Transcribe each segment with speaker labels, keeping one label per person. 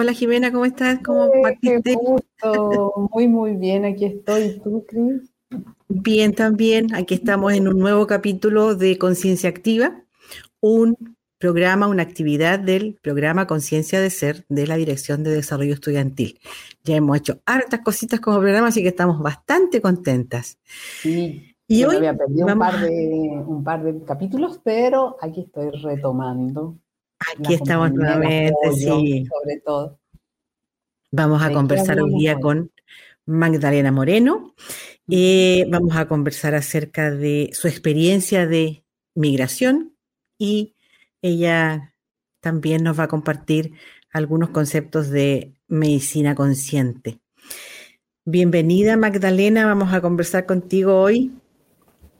Speaker 1: Hola Jimena, ¿cómo estás? ¿Cómo
Speaker 2: qué gusto. Muy, muy bien. Aquí estoy. ¿Tú, Cris?
Speaker 1: Bien, también. Aquí estamos en un nuevo capítulo de Conciencia Activa, un programa, una actividad del programa Conciencia de Ser de la Dirección de Desarrollo Estudiantil. Ya hemos hecho hartas cositas como programa, así que estamos bastante contentas.
Speaker 2: Sí, y hoy había perdido un par, de, un par de capítulos, pero aquí estoy retomando.
Speaker 1: Aquí estamos nuevamente, sí.
Speaker 2: Sobre todo.
Speaker 1: Vamos a conversar hoy día con Magdalena Moreno. Eh, vamos a conversar acerca de su experiencia de migración y ella también nos va a compartir algunos conceptos de medicina consciente. Bienvenida Magdalena, vamos a conversar contigo hoy.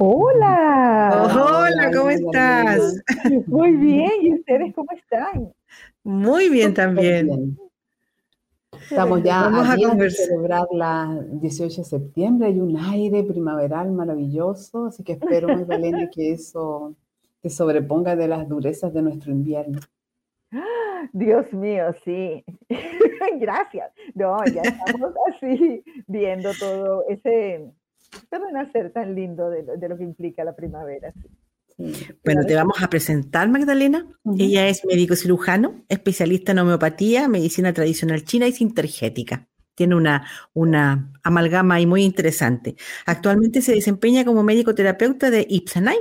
Speaker 3: Hola.
Speaker 1: Hola, ¿cómo estás?
Speaker 3: Muy bien, ¿y ustedes cómo están?
Speaker 1: Muy bien también.
Speaker 2: Estamos ya a, celebrar la 18 de septiembre, hay un aire primaveral maravilloso, así que espero, Magdalena, que eso te sobreponga de las durezas de nuestro invierno.
Speaker 3: Dios mío, sí. Gracias. No, ya estamos así viendo todo ese, renacer tan lindo de, lo que implica la primavera.
Speaker 1: Bueno, te vamos a presentar, Magdalena. Ella es médico cirujano, especialista en homeopatía, medicina tradicional china y sintergética. Tiene una, una amalgama ahí muy interesante. Actualmente se desempeña como médico terapeuta de Ipsanay,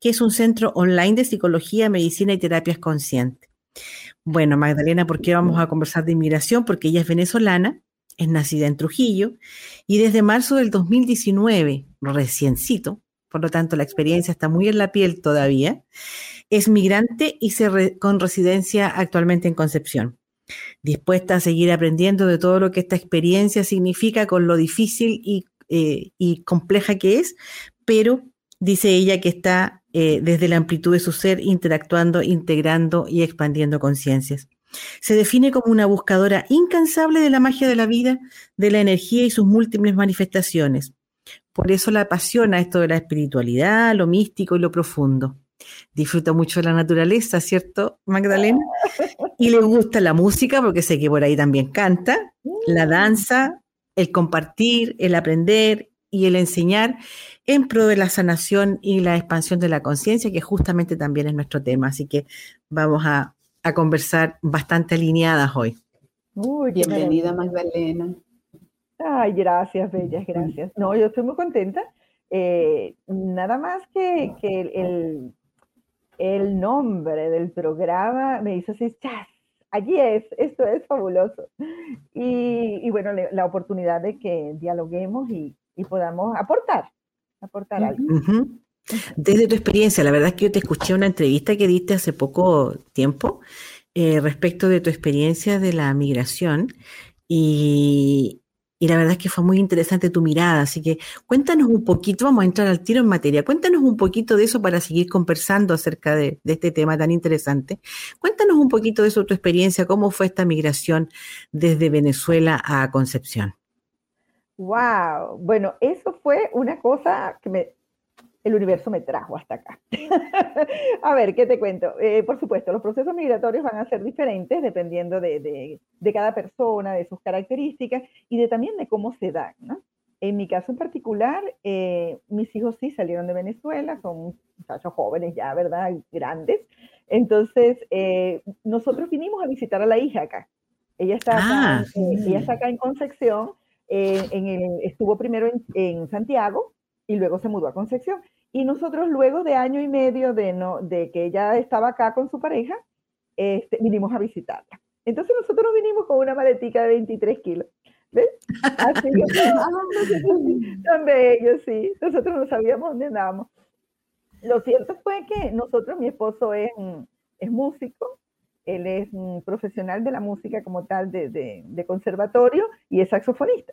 Speaker 1: que es un centro online de psicología, medicina y terapias conscientes. Bueno, Magdalena, ¿por qué vamos a conversar de inmigración? Porque ella es venezolana, es nacida en Trujillo y desde marzo del 2019, reciencito, por lo tanto la experiencia está muy en la piel todavía, es migrante y con residencia actualmente en Concepción. Dispuesta a seguir aprendiendo de todo lo que esta experiencia significa con lo difícil y, eh, compleja que es, pero dice ella que está eh, desde la amplitud de su ser interactuando, integrando y expandiendo conciencias. Se define como una buscadora incansable de la magia de la vida, de la energía y sus múltiples manifestaciones. Por eso la apasiona esto de la espiritualidad, lo místico y lo profundo. Disfruta mucho de la naturaleza, ¿cierto, Magdalena? Y le gusta la música, porque sé que por ahí también canta, la danza, el compartir, el aprender y el enseñar en pro de la sanación y la expansión de la conciencia, que justamente también es nuestro tema. Así que vamos a, conversar bastante alineadas hoy.
Speaker 2: Muy bienvenida, Magdalena.
Speaker 3: Ay, gracias, bellas, gracias. No, yo estoy muy contenta. Eh, nada más que, el, el, nombre del programa me hizo así, ¡chas! Allí es, esto es fabuloso. Y, bueno, la oportunidad de que dialoguemos y, podamos aportar, aportar algo.
Speaker 1: Desde tu experiencia, la verdad es que yo te escuché una entrevista que diste hace poco tiempo eh, respecto de tu experiencia de la migración y, la verdad es que fue muy interesante tu mirada, así que cuéntanos un poquito, vamos a entrar al tiro en materia, cuéntanos un poquito de eso para seguir conversando acerca de, este tema tan interesante. Cuéntanos un poquito de eso, tu experiencia, cómo fue esta migración desde Venezuela a Concepción.
Speaker 3: Wow, bueno, eso fue una cosa que me, el universo me trajo hasta acá. a ver, ¿qué te cuento? Eh, por supuesto, los procesos migratorios van a ser diferentes dependiendo de, cada persona, de sus características y de también de cómo se dan. En mi caso en particular, eh, mis hijos sí salieron de Venezuela, son muchachos jóvenes ya, ¿verdad? Grandes. Entonces, eh, nosotros vinimos a visitar a la hija acá. Ella está acá, ah, ella está acá en Concepción, en estuvo primero en Santiago, y luego se mudó a Concepción. Y nosotros luego de año y medio de, no, de que ella estaba acá con su pareja, este, vinimos a visitarla. Entonces nosotros vinimos con una maletica de 23 kilos. ¿Ves? Así que tan bellos, sí. Nosotros no sabíamos dónde andábamos. Lo cierto fue que nosotros, mi esposo es, es músico, él es un profesional de la música como tal de, de, de conservatorio y es saxofonista.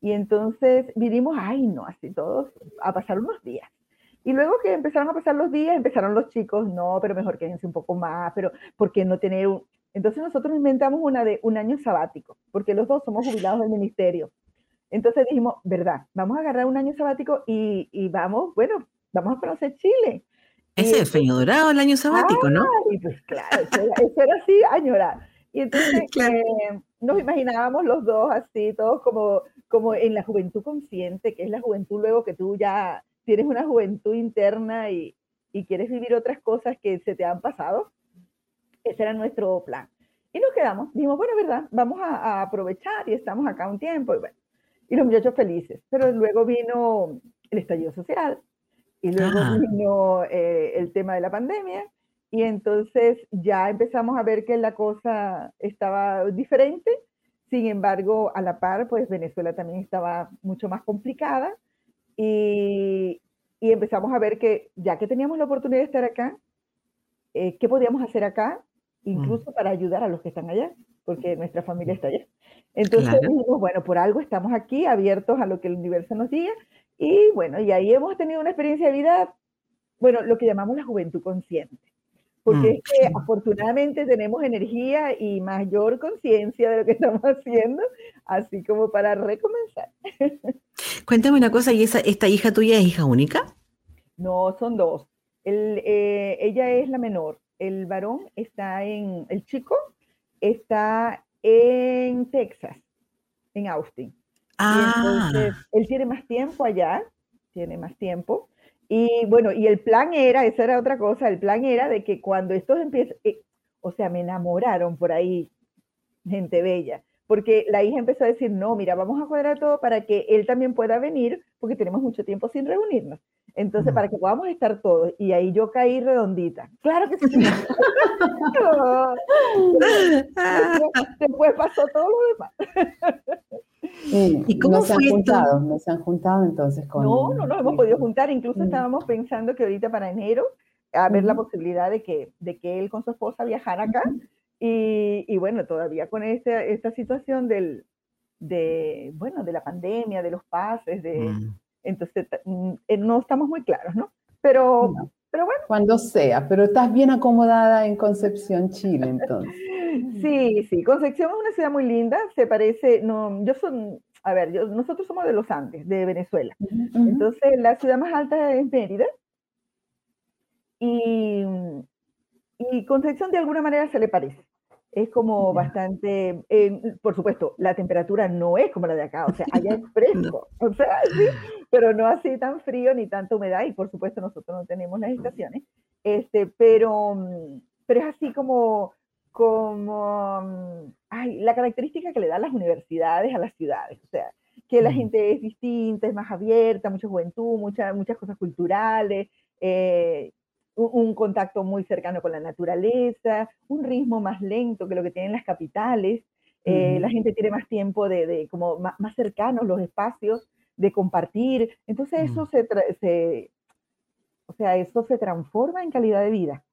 Speaker 3: Y entonces vinimos, ay, no, así todos, a pasar unos días. Y luego que empezaron a pasar los días, empezaron los chicos, no, pero mejor quédense un poco más, pero ¿por qué no tener un...? Entonces nosotros inventamos una de un año sabático, porque los dos somos jubilados del ministerio. Entonces dijimos, verdad, vamos a agarrar un año sabático y, y vamos, bueno, vamos a conocer Chile.
Speaker 1: Ese es el sueño dorado, el año sabático, ¿no?
Speaker 3: Pues claro, eso era, así, añorar. Y entonces eh, nos imaginábamos los dos así, todos como, como en la juventud consciente, que es la juventud luego que tú ya tienes una juventud interna y, y quieres vivir otras cosas que se te han pasado. Ese era nuestro plan. Y nos quedamos, dijimos, bueno, verdad, vamos a, aprovechar y estamos acá un tiempo. Y, bueno, y los muchachos felices. Pero luego vino el estallido social y luego ah. vino eh, el tema de la pandemia. Y entonces ya empezamos a ver que la cosa estaba diferente. Sin embargo, a la par, pues Venezuela también estaba mucho más complicada. Y, y empezamos a ver que ya que teníamos la oportunidad de estar acá, eh, ¿qué podíamos hacer acá? Incluso mm. para ayudar a los que están allá, porque nuestra familia está allá. Entonces dijimos, bueno, por algo estamos aquí, abiertos a lo que el universo nos diga. Y bueno, y ahí hemos tenido una experiencia de vida, bueno, lo que llamamos la juventud consciente. Porque mm. es que afortunadamente tenemos energía y mayor conciencia de lo que estamos haciendo, así como para recomenzar.
Speaker 1: Cuéntame una cosa, ¿y esa, esta hija tuya es hija única?
Speaker 3: No, son dos. El, eh, ella es la menor. El varón está en, el chico está en Texas, en Austin.
Speaker 1: Ah.
Speaker 3: entonces, él tiene más tiempo allá, tiene más tiempo. Y bueno, y el plan era, esa era otra cosa, el plan era de que cuando estos empiezan, eh, o sea, me enamoraron por ahí, gente bella, porque la hija empezó a decir, no, mira, vamos a cuadrar todo para que él también pueda venir, porque tenemos mucho tiempo sin reunirnos. Entonces, para que podamos estar todos. Y ahí yo caí redondita. Claro que sí. Después pasó todo lo demás.
Speaker 2: ¿Y cómo no se han juntado? ¿No se han juntado entonces con.?
Speaker 3: No, no nos hemos podido juntar. Incluso estábamos pensando que ahorita para enero, a ver la posibilidad de que, de que él con su esposa viajara acá. Y, y, bueno, todavía con esta, esta situación del, de, bueno, de la pandemia, de los pases, de, mm. entonces mm, eh, no estamos muy claros, ¿no? Pero, pero bueno.
Speaker 2: Cuando sea, pero estás bien acomodada en Concepción, Chile, entonces.
Speaker 3: sí, sí, Concepción es una ciudad muy linda, se parece, no, yo son, a ver, yo, nosotros somos de los Andes, de Venezuela, entonces la ciudad más alta es Mérida, y, y Concepción de alguna manera se le parece es como bastante, eh, por supuesto, la temperatura no es como la de acá, o sea, allá es fresco, o sea, sí, pero no así tan frío ni tanta humedad, y por supuesto nosotros no tenemos las estaciones, este, pero, mm, pero es así como, como, mm, ay, la característica que le dan las universidades a las ciudades, o sea, que la gente es distinta, es más abierta, mucha juventud, mucha, muchas cosas culturales, eh, un contacto muy cercano con la naturaleza, un ritmo más lento que lo que tienen las capitales. Eh, la gente tiene más tiempo de, como más, cercanos los espacios de compartir. Entonces eso se, o sea, eso se transforma en calidad de vida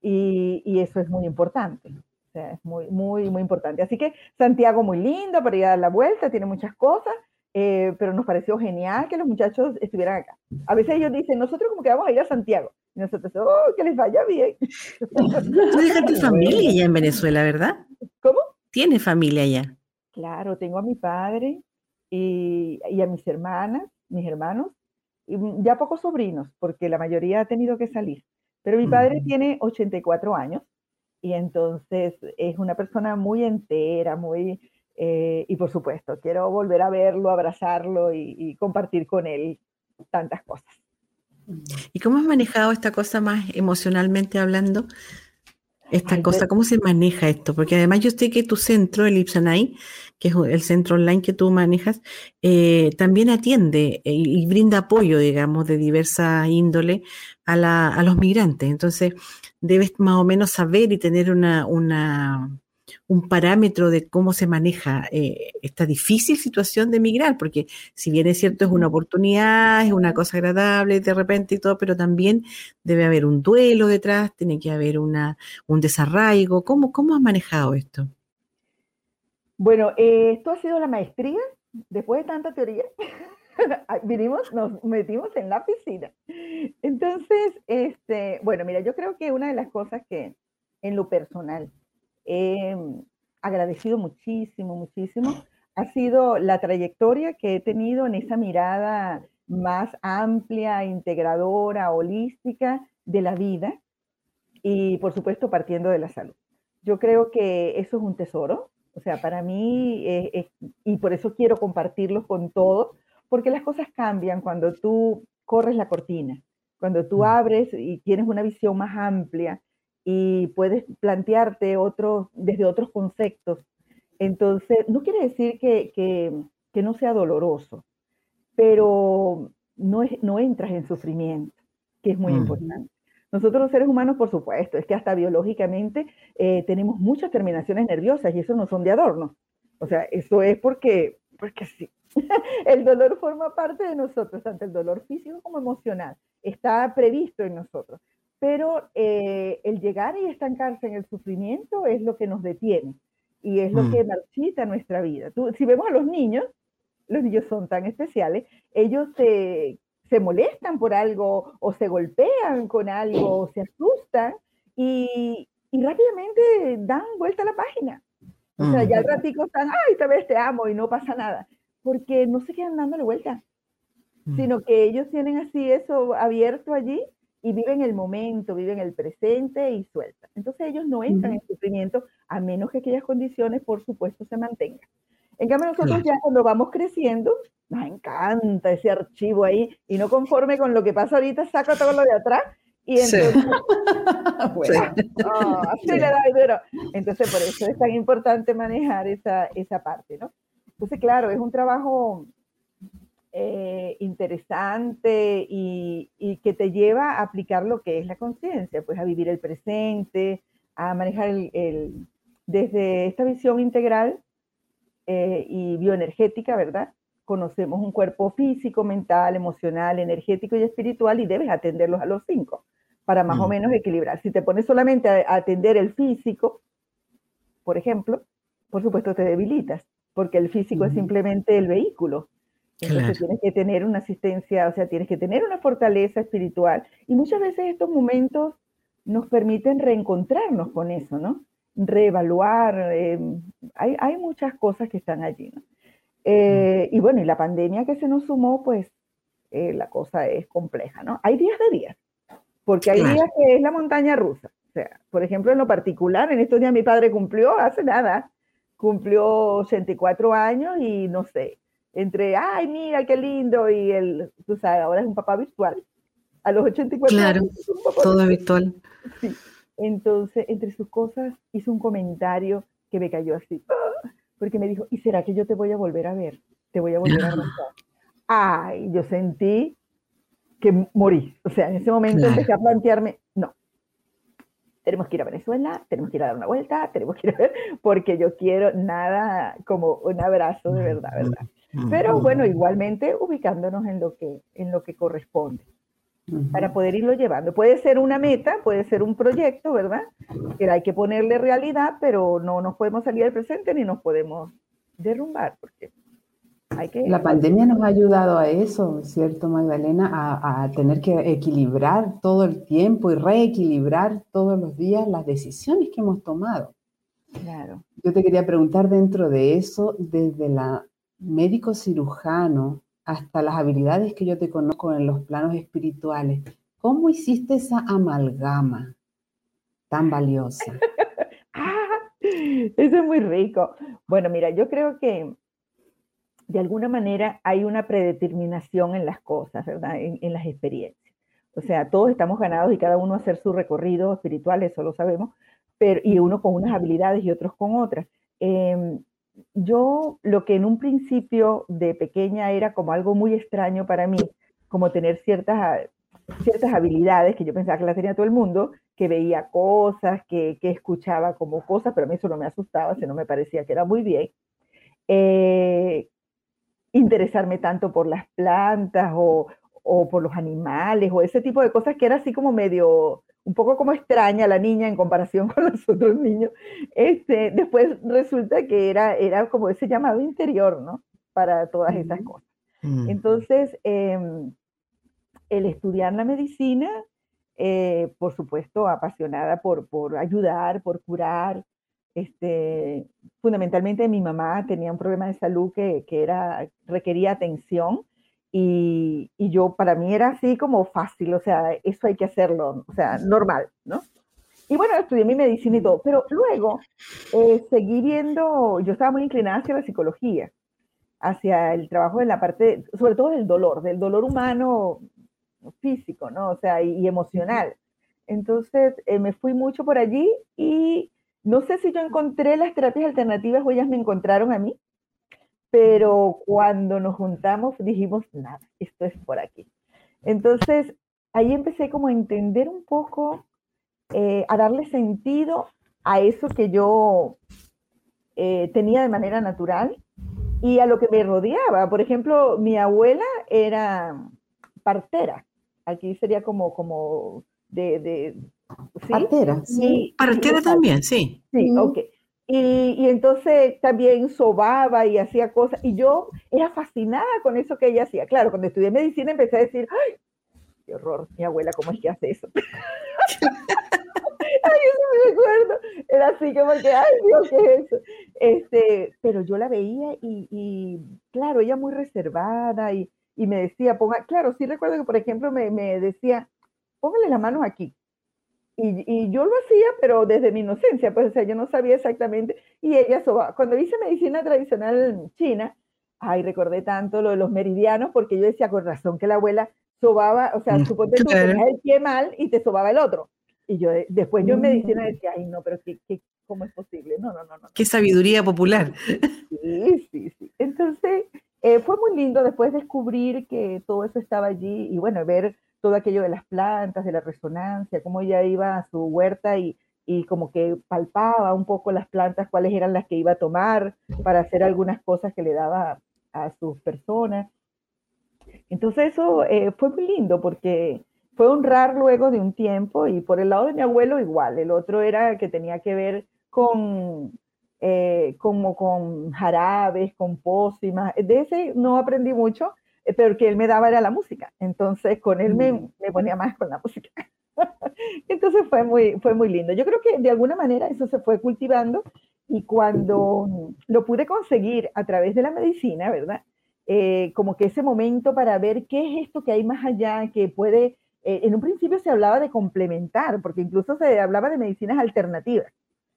Speaker 3: y, eso es muy importante. O sea, es muy, muy, muy importante. Así que Santiago muy lindo para ir a dar la vuelta, tiene muchas cosas, eh, pero nos pareció genial que los muchachos estuvieran acá. A veces ellos dicen, nosotros como que vamos a ir a Santiago. Y nosotros, oh, que les vaya bien.
Speaker 1: Tú dejaste familia allá en Venezuela, ¿verdad?
Speaker 3: ¿Cómo?
Speaker 1: ¿Tiene familia allá?
Speaker 3: Claro, tengo a mi padre y, y, a mis hermanas, mis hermanos, y ya pocos sobrinos, porque la mayoría ha tenido que salir. Pero mi padre tiene 84 años y entonces es una persona muy entera, muy... Eh, y por supuesto, quiero volver a verlo, abrazarlo y compartir con él tantas cosas.
Speaker 1: ¿Y cómo has manejado esta cosa más emocionalmente hablando? Esta cosa, ¿cómo se maneja esto? Porque además yo sé que tu centro, el Ipsanay, que es el centro online que tú manejas, eh, también atiende y, brinda apoyo, digamos, de diversa índole a, a los migrantes. Entonces, debes más o menos saber y tener una, una un parámetro de cómo se maneja eh, esta difícil situación de migrar, porque si bien es cierto es una oportunidad, es una cosa agradable de repente y todo, pero también debe haber un duelo detrás, tiene que haber una, un desarraigo. ¿Cómo, ¿Cómo has manejado esto?
Speaker 3: Bueno, eh, esto ha sido la maestría, después de tanta teoría. vinimos, nos metimos en la piscina. Entonces, este, bueno, mira, yo creo que una de las cosas que en lo personal he agradecido muchísimo, muchísimo, ha sido la trayectoria que he tenido en esa mirada más amplia, integradora, holística de la vida y por supuesto partiendo de la salud. yo creo que eso es un tesoro. O sea, para mí, y por eso quiero compartirlo con todos, porque las cosas cambian cuando tú corres la cortina, cuando tú mm. abres y tienes una visión más amplia y puedes plantearte otros, desde otros conceptos. Entonces, no quiere decir que, que, no sea doloroso, pero no, no entras en sufrimiento, que es muy mm. importante. Nosotros los seres humanos, por supuesto, es que hasta biológicamente eh, tenemos muchas terminaciones nerviosas y eso no son de adorno. O sea, eso es porque, porque sí. el dolor forma parte de nosotros, tanto el dolor físico como emocional. Está previsto en nosotros. Pero eh, el llegar y estancarse en el sufrimiento es lo que nos detiene y es lo mm. que marchita nuestra vida. si vemos a los niños, los niños son tan especiales, ellos se, se molestan por algo o se golpean con algo o se asustan y, y rápidamente dan vuelta a la página. O sea, ya al ratico están, ay, tal vez te amo y no pasa nada, porque no se quedan dándole vuelta, mm. sino que ellos tienen así eso abierto allí y viven el momento, viven el presente y sueltan. Entonces ellos no entran en sufrimiento a menos que aquellas condiciones, por supuesto, se mantengan. En cambio, nosotros ya cuando vamos creciendo, nos encanta ese archivo ahí y no conforme con lo que pasa ahorita, saca todo lo de atrás y entonces, bueno, así le da duro. Entonces, por eso es tan importante manejar esa, esa parte, ¿no? Entonces, claro, es un trabajo eh, interesante y, que te lleva a aplicar lo que es la conciencia, pues a vivir el presente, a manejar el, desde esta visión integral eh, y bioenergética, ¿verdad? Conocemos un cuerpo físico, mental, emocional, energético y espiritual y debes atenderlos a los cinco para más o mm. menos equilibrar. Si te pones solamente a atender el físico, por ejemplo, por supuesto te debilitas, porque el físico es simplemente el vehículo entonces tienes que tener una asistencia, o sea, tienes que tener una fortaleza espiritual. Y muchas veces estos momentos nos permiten reencontrarnos con eso, ¿no? Reevaluar. Em, hay, hay, muchas cosas que están allí, ¿no? Eh, y bueno, y la pandemia que se nos sumó, pues eh, la cosa es compleja, ¿no? Hay días de días, porque hay días que es la montaña rusa. O sea, por ejemplo, en lo particular, en estos días mi padre cumplió, hace nada, cumplió 84 años y no sé, entre, ay, mira, qué lindo, y el, tú sabes, ahora es un papá virtual. A los 84
Speaker 1: claro, todo virtual.
Speaker 3: Sí. Entonces, entre sus cosas, hizo un comentario que me cayó así, porque me dijo, ¿y será que yo te voy a volver a ver? Te voy a volver a abrazar. Ay, yo sentí que morí. O sea, en ese momento empecé a plantearme, no, tenemos que ir a Venezuela, tenemos que ir a dar una vuelta, tenemos que ir a ver, porque yo quiero nada como un abrazo de verdad, ¿verdad? Pero bueno, igualmente ubicándonos en lo que, en lo que corresponde para poder irlo llevando. Puede ser una meta, puede ser un proyecto, ¿verdad? Que hay que ponerle realidad, pero no nos podemos salir del presente ni nos podemos derrumbar, porque hay que...
Speaker 2: La pandemia nos ha ayudado a eso, ¿cierto, Magdalena? A, a tener que equilibrar todo el tiempo y reequilibrar todos los días las decisiones que hemos tomado.
Speaker 3: Claro.
Speaker 2: Yo te quería preguntar dentro de eso, desde la médico cirujano, hasta las habilidades que yo te conozco en los planos espirituales, ¿cómo hiciste esa amalgama tan valiosa?
Speaker 3: ah, eso es muy rico. Bueno, mira, yo creo que de alguna manera hay una predeterminación en las cosas, ¿verdad? En, las experiencias. O sea, todos estamos ganados y cada uno hacer su recorrido espiritual, eso lo sabemos, pero, y uno con unas habilidades y otros con otras. Em, yo lo que en un principio de pequeña era como algo muy extraño para mí, como tener ciertas, ciertas habilidades que yo pensaba que las tenía todo el mundo, que veía cosas, que, que escuchaba como cosas, pero a mí eso no me asustaba, sino me parecía que era muy bien. Eh, interesarme tanto por las plantas o, o por los animales o ese tipo de cosas que era así como medio un poco como extraña la niña en comparación con los otros niños, este, después resulta que era, era como ese llamado interior, ¿no? Para todas esas cosas. Mm. Entonces, em, el estudiar la medicina, eh, por supuesto, apasionada por, por ayudar, por curar, este, fundamentalmente mi mamá tenía un problema de salud que, que era, requería atención y, yo, para mí era así como fácil, o sea, eso hay que hacerlo, o sea, normal, ¿no? Y bueno, estudié mi medicina y todo, pero luego eh, seguí viendo, yo estaba muy inclinada hacia la psicología, hacia el trabajo de la parte, sobre todo del dolor, del dolor humano físico, ¿no? O sea, y, emocional. Entonces eh, me fui mucho por allí y no sé si yo encontré las terapias alternativas o ellas me encontraron a mí, pero cuando nos juntamos dijimos, nada, esto es por aquí. Entonces ahí empecé como a entender un poco, eh, a darle sentido a eso que yo eh, tenía de manera natural y a lo que me rodeaba. Por ejemplo, mi abuela era partera. Aquí sería como, como de... de
Speaker 1: ¿sí? Partera, sí. Partera también, sí.
Speaker 3: Sí, ok. Y, entonces también sobaba y hacía cosas. Y yo era fascinada con eso que ella hacía. Claro, cuando estudié medicina empecé a decir, ¡ay, qué horror! Mi abuela, ¿cómo es que hace eso? ay, eso me recuerdo. Era así como que, ay, Dios, ¿qué es eso? Este, pero yo la veía y, claro, ella muy reservada y, y, me decía, ponga, claro, sí recuerdo que, por ejemplo, me, me decía, póngale las manos aquí. Y, y, yo lo hacía, pero desde mi inocencia, pues, o sea, yo no sabía exactamente. Y ella sobaba. Cuando hice medicina tradicional china, ay, recordé tanto lo de los meridianos, porque yo decía, con razón que la abuela sobaba, o sea, mm, suponte que tenías el pie mal y te sobaba el otro. Y yo después yo en medicina mm. decía, ay, no, pero ¿qué, qué, cómo es posible? No, no, no, no.
Speaker 1: Qué sabiduría popular.
Speaker 3: Sí, sí, sí. Entonces, eh, fue muy lindo después descubrir que todo eso estaba allí y bueno, ver todo aquello de las plantas, de la resonancia, cómo ella iba a su huerta y, y como que palpaba un poco las plantas, cuáles eran las que iba a tomar para hacer algunas cosas que le daba a sus personas. Entonces eso eh, fue muy lindo porque fue honrar luego de un tiempo y por el lado de mi abuelo igual, el otro era que tenía que ver con, eh, como con jarabes, con pócimas, de ese no aprendí mucho, pero que él me daba era la música, entonces con él me, mm. me ponía más con la música. entonces fue muy, fue muy lindo. Yo creo que de alguna manera eso se fue cultivando y cuando lo pude conseguir a través de la medicina, ¿verdad? Eh, como que ese momento para ver qué es esto que hay más allá, que puede eh, en un principio se hablaba de complementar, porque incluso se hablaba de medicinas alternativas.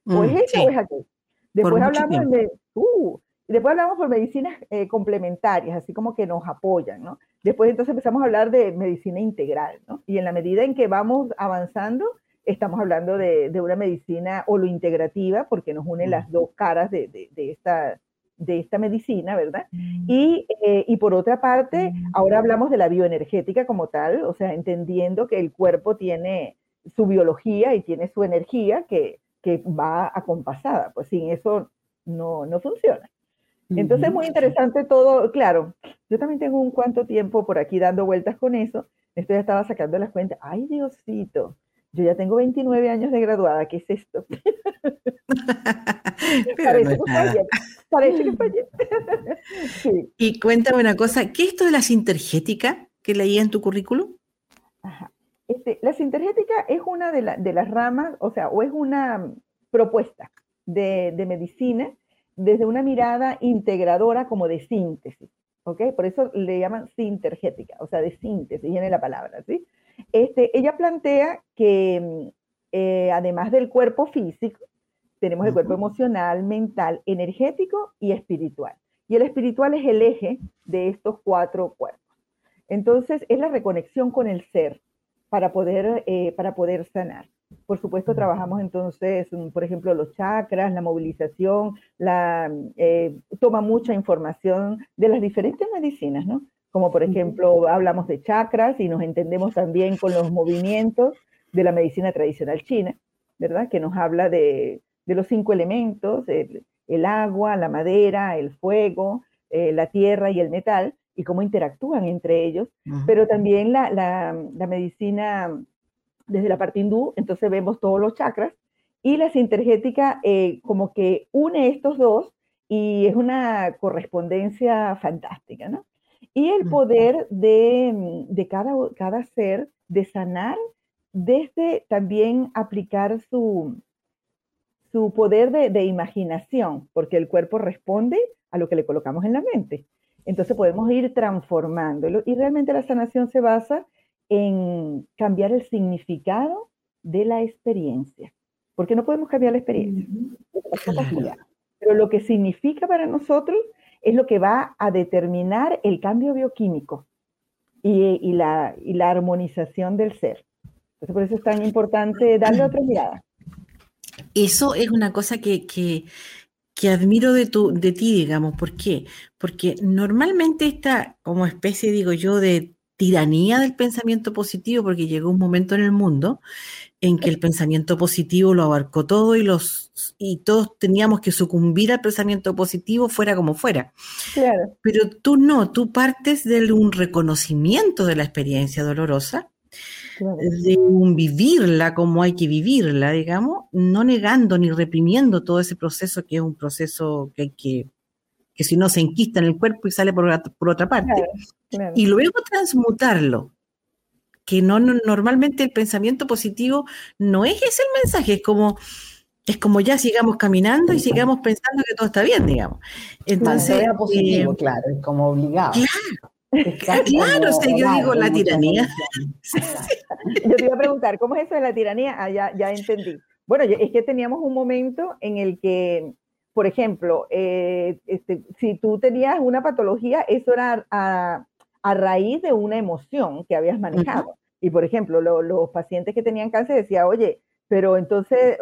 Speaker 3: O es mm, esto o es aquello. Después hablamos de, uh, después hablamos por medicinas eh, complementarias, así como que nos apoyan, ¿no? Después entonces empezamos a hablar de medicina integral, ¿no? Y en la medida en que vamos avanzando, estamos hablando de, de una medicina holo-integrativa, porque nos une las dos caras de, de, de esta, de esta medicina, ¿verdad? Mm. Y, eh, y, por otra parte, mm. ahora hablamos de la bioenergética como tal, o sea, entendiendo que el cuerpo tiene su biología y tiene su energía que, que va acompasada, pues sin eso no, no funciona. Entonces es muy interesante todo, claro, yo también tengo un cuanto tiempo por aquí dando vueltas con eso, esto ya estaba sacando las cuentas, ay Diosito, yo ya tengo 29 años de graduada, ¿qué es esto?
Speaker 1: parece, que fallé, Y cuéntame una cosa, ¿qué es esto de la sintergética que leía en tu currículum?
Speaker 3: Este, la sintergética es una de, las ramas, o sea, o es una propuesta de, de, medicina desde una mirada integradora como de síntesis, ¿ok? Por eso le llaman sintergética, o sea, de síntesis, viene la palabra, ¿sí? Este, ella plantea que mm, eh, además del cuerpo físico, tenemos el cuerpo emocional, mental, energético y espiritual. Y el espiritual es el eje de estos cuatro cuerpos. Entonces, es la reconexión con el ser para poder, eh, para poder sanar. Por supuesto, trabajamos entonces, mm, por ejemplo, los chakras, la movilización, la, eh, toma mucha información de las diferentes medicinas, ¿no? como por ejemplo hablamos de chakras y nos entendemos también con los movimientos de la medicina tradicional china, ¿verdad? Que nos habla de, los cinco elementos, el, agua, la madera, el fuego, eh, la tierra y el metal, y cómo interactúan entre ellos, pero también la, medicina desde la parte hindú, entonces vemos todos los chakras, y la sintergética eh, como que une estos dos y es una correspondencia fantástica, ¿no? y el poder de, de cada, cada, ser de sanar desde también aplicar su, su poder de, de, imaginación, porque el cuerpo responde a lo que le colocamos en la mente. Entonces podemos ir transformándolo y realmente la sanación se basa en cambiar el significado de la experiencia. porque no podemos cambiar la experiencia. Pero lo que significa para nosotros es lo que va a determinar el cambio bioquímico y, la, y la armonización del ser. Entonces, por eso es tan importante darle otra mirada.
Speaker 1: Eso es una cosa que, que, que admiro de, tu, de ti, digamos. ¿Por qué? Porque normalmente esta, como especie, digo yo, de tiranía del pensamiento positivo, porque llegó un momento en el mundo en que el pensamiento positivo lo abarcó todo y los y todos teníamos que sucumbir al pensamiento positivo fuera como fuera. Claro. Pero tú no, tú partes de un reconocimiento de la experiencia dolorosa, de un vivirla como hay que vivirla, digamos, no negando ni reprimiendo todo ese proceso que es un proceso que hay que que si no se enquista en el cuerpo y sale por, por otra parte, y luego transmutarlo, que no, normalmente el pensamiento positivo no es ese el mensaje, es como, es como ya sigamos caminando y sigamos pensando que todo está bien, digamos.
Speaker 2: Entonces, positivo, eh, claro, es como obligado.
Speaker 1: Claro. Claro, yo digo la tiranía.
Speaker 3: Yo te iba a preguntar, ¿cómo es eso de la tiranía? Ah, ya, ya entendí. Bueno, es que teníamos un momento en el que por ejemplo, eh, este, si tú tenías una patología, eso era a, raíz de una emoción que habías manejado. Y por ejemplo, los pacientes que tenían cáncer decían, oye, pero entonces,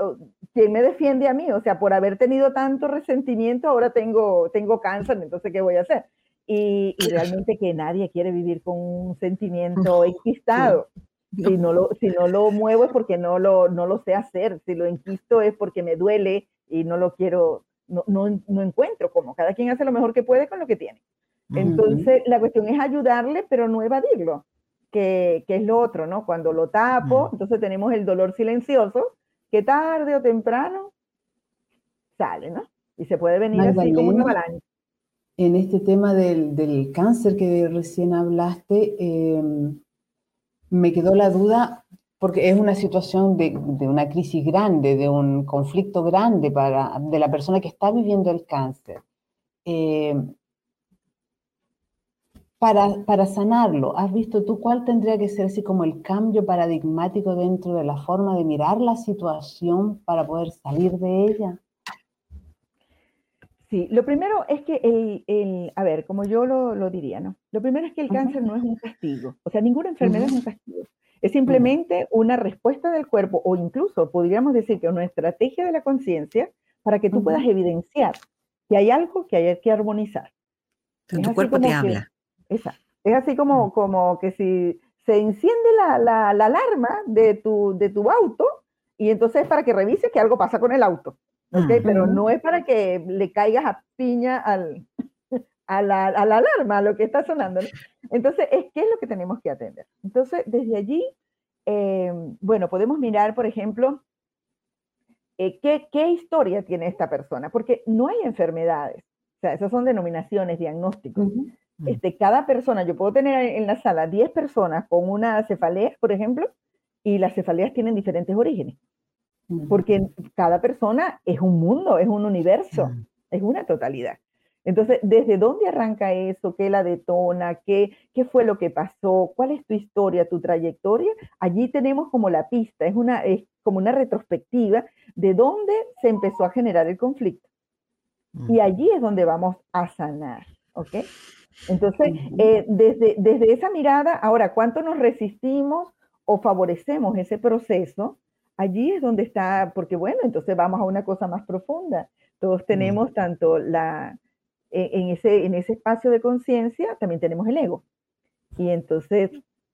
Speaker 3: ¿quién me defiende a mí? O sea, por haber tenido tanto resentimiento, ahora tengo, tengo cáncer, entonces, ¿qué voy a hacer? Y, realmente que nadie quiere vivir con un sentimiento enquistado. Si no, lo, si no lo muevo es porque no lo, no lo sé hacer. Si lo enquisto es porque me duele y no lo quiero, no, no, no, encuentro cómo. Cada quien hace lo mejor que puede con lo que tiene. Entonces, la cuestión es ayudarle, pero no evadirlo, que, que, es lo otro, ¿no? Cuando lo tapo, entonces tenemos el dolor silencioso, que tarde o temprano sale, ¿no? Y se puede venir así como una avalancha.
Speaker 2: En este tema del, del cáncer que recién hablaste, em, me quedó la duda, porque es una situación de, una crisis grande, de un conflicto grande para, de la persona que está viviendo el cáncer. Eh, para, para, sanarlo, ¿has visto tú cuál tendría que ser así como el cambio paradigmático dentro de la forma de mirar la situación para poder salir de ella?
Speaker 3: Sí, lo primero es que el, el a ver, como yo lo, lo, diría, ¿no? Lo primero es que el cáncer no es un castigo, o sea, ninguna enfermedad es un castigo. Es simplemente una respuesta del cuerpo o incluso podríamos decir que una estrategia de la conciencia para que tú puedas evidenciar que hay algo que hay que armonizar.
Speaker 1: tu cuerpo te habla.
Speaker 3: Exacto. Es así como, como que si se enciende la, la, alarma de tu, de tu auto y entonces es para que revise que algo pasa con el auto. ¿okay? Pero no es para que le caigas a piña al, a la, alarma, a lo que está sonando. Entonces, es, ¿qué es lo que tenemos que atender? Entonces, desde allí, eh, bueno, podemos mirar, por ejemplo, eh, ¿qué, ¿qué, historia tiene esta persona, porque no hay enfermedades, o sea, esas son denominaciones, diagnósticos. este, cada persona, yo puedo tener en la sala 10 personas con una cefalea, por ejemplo, y las cefaleas tienen diferentes orígenes, porque cada persona es un mundo, es un universo, es una totalidad. Entonces, ¿desde dónde arranca eso? ¿Qué la detona? ¿Qué, ¿Qué fue lo que pasó? ¿Cuál es tu historia, tu trayectoria? Allí tenemos como la pista, es, una, es como una retrospectiva de dónde se empezó a generar el conflicto. Y allí es donde vamos a sanar, ¿ok? Entonces, eh, desde, desde esa mirada, ahora, ¿cuánto nos resistimos o favorecemos ese proceso? Allí es donde está, porque bueno, entonces vamos a una cosa más profunda. Todos tenemos tanto la, en ese, en ese espacio de conciencia también tenemos el ego. Y entonces,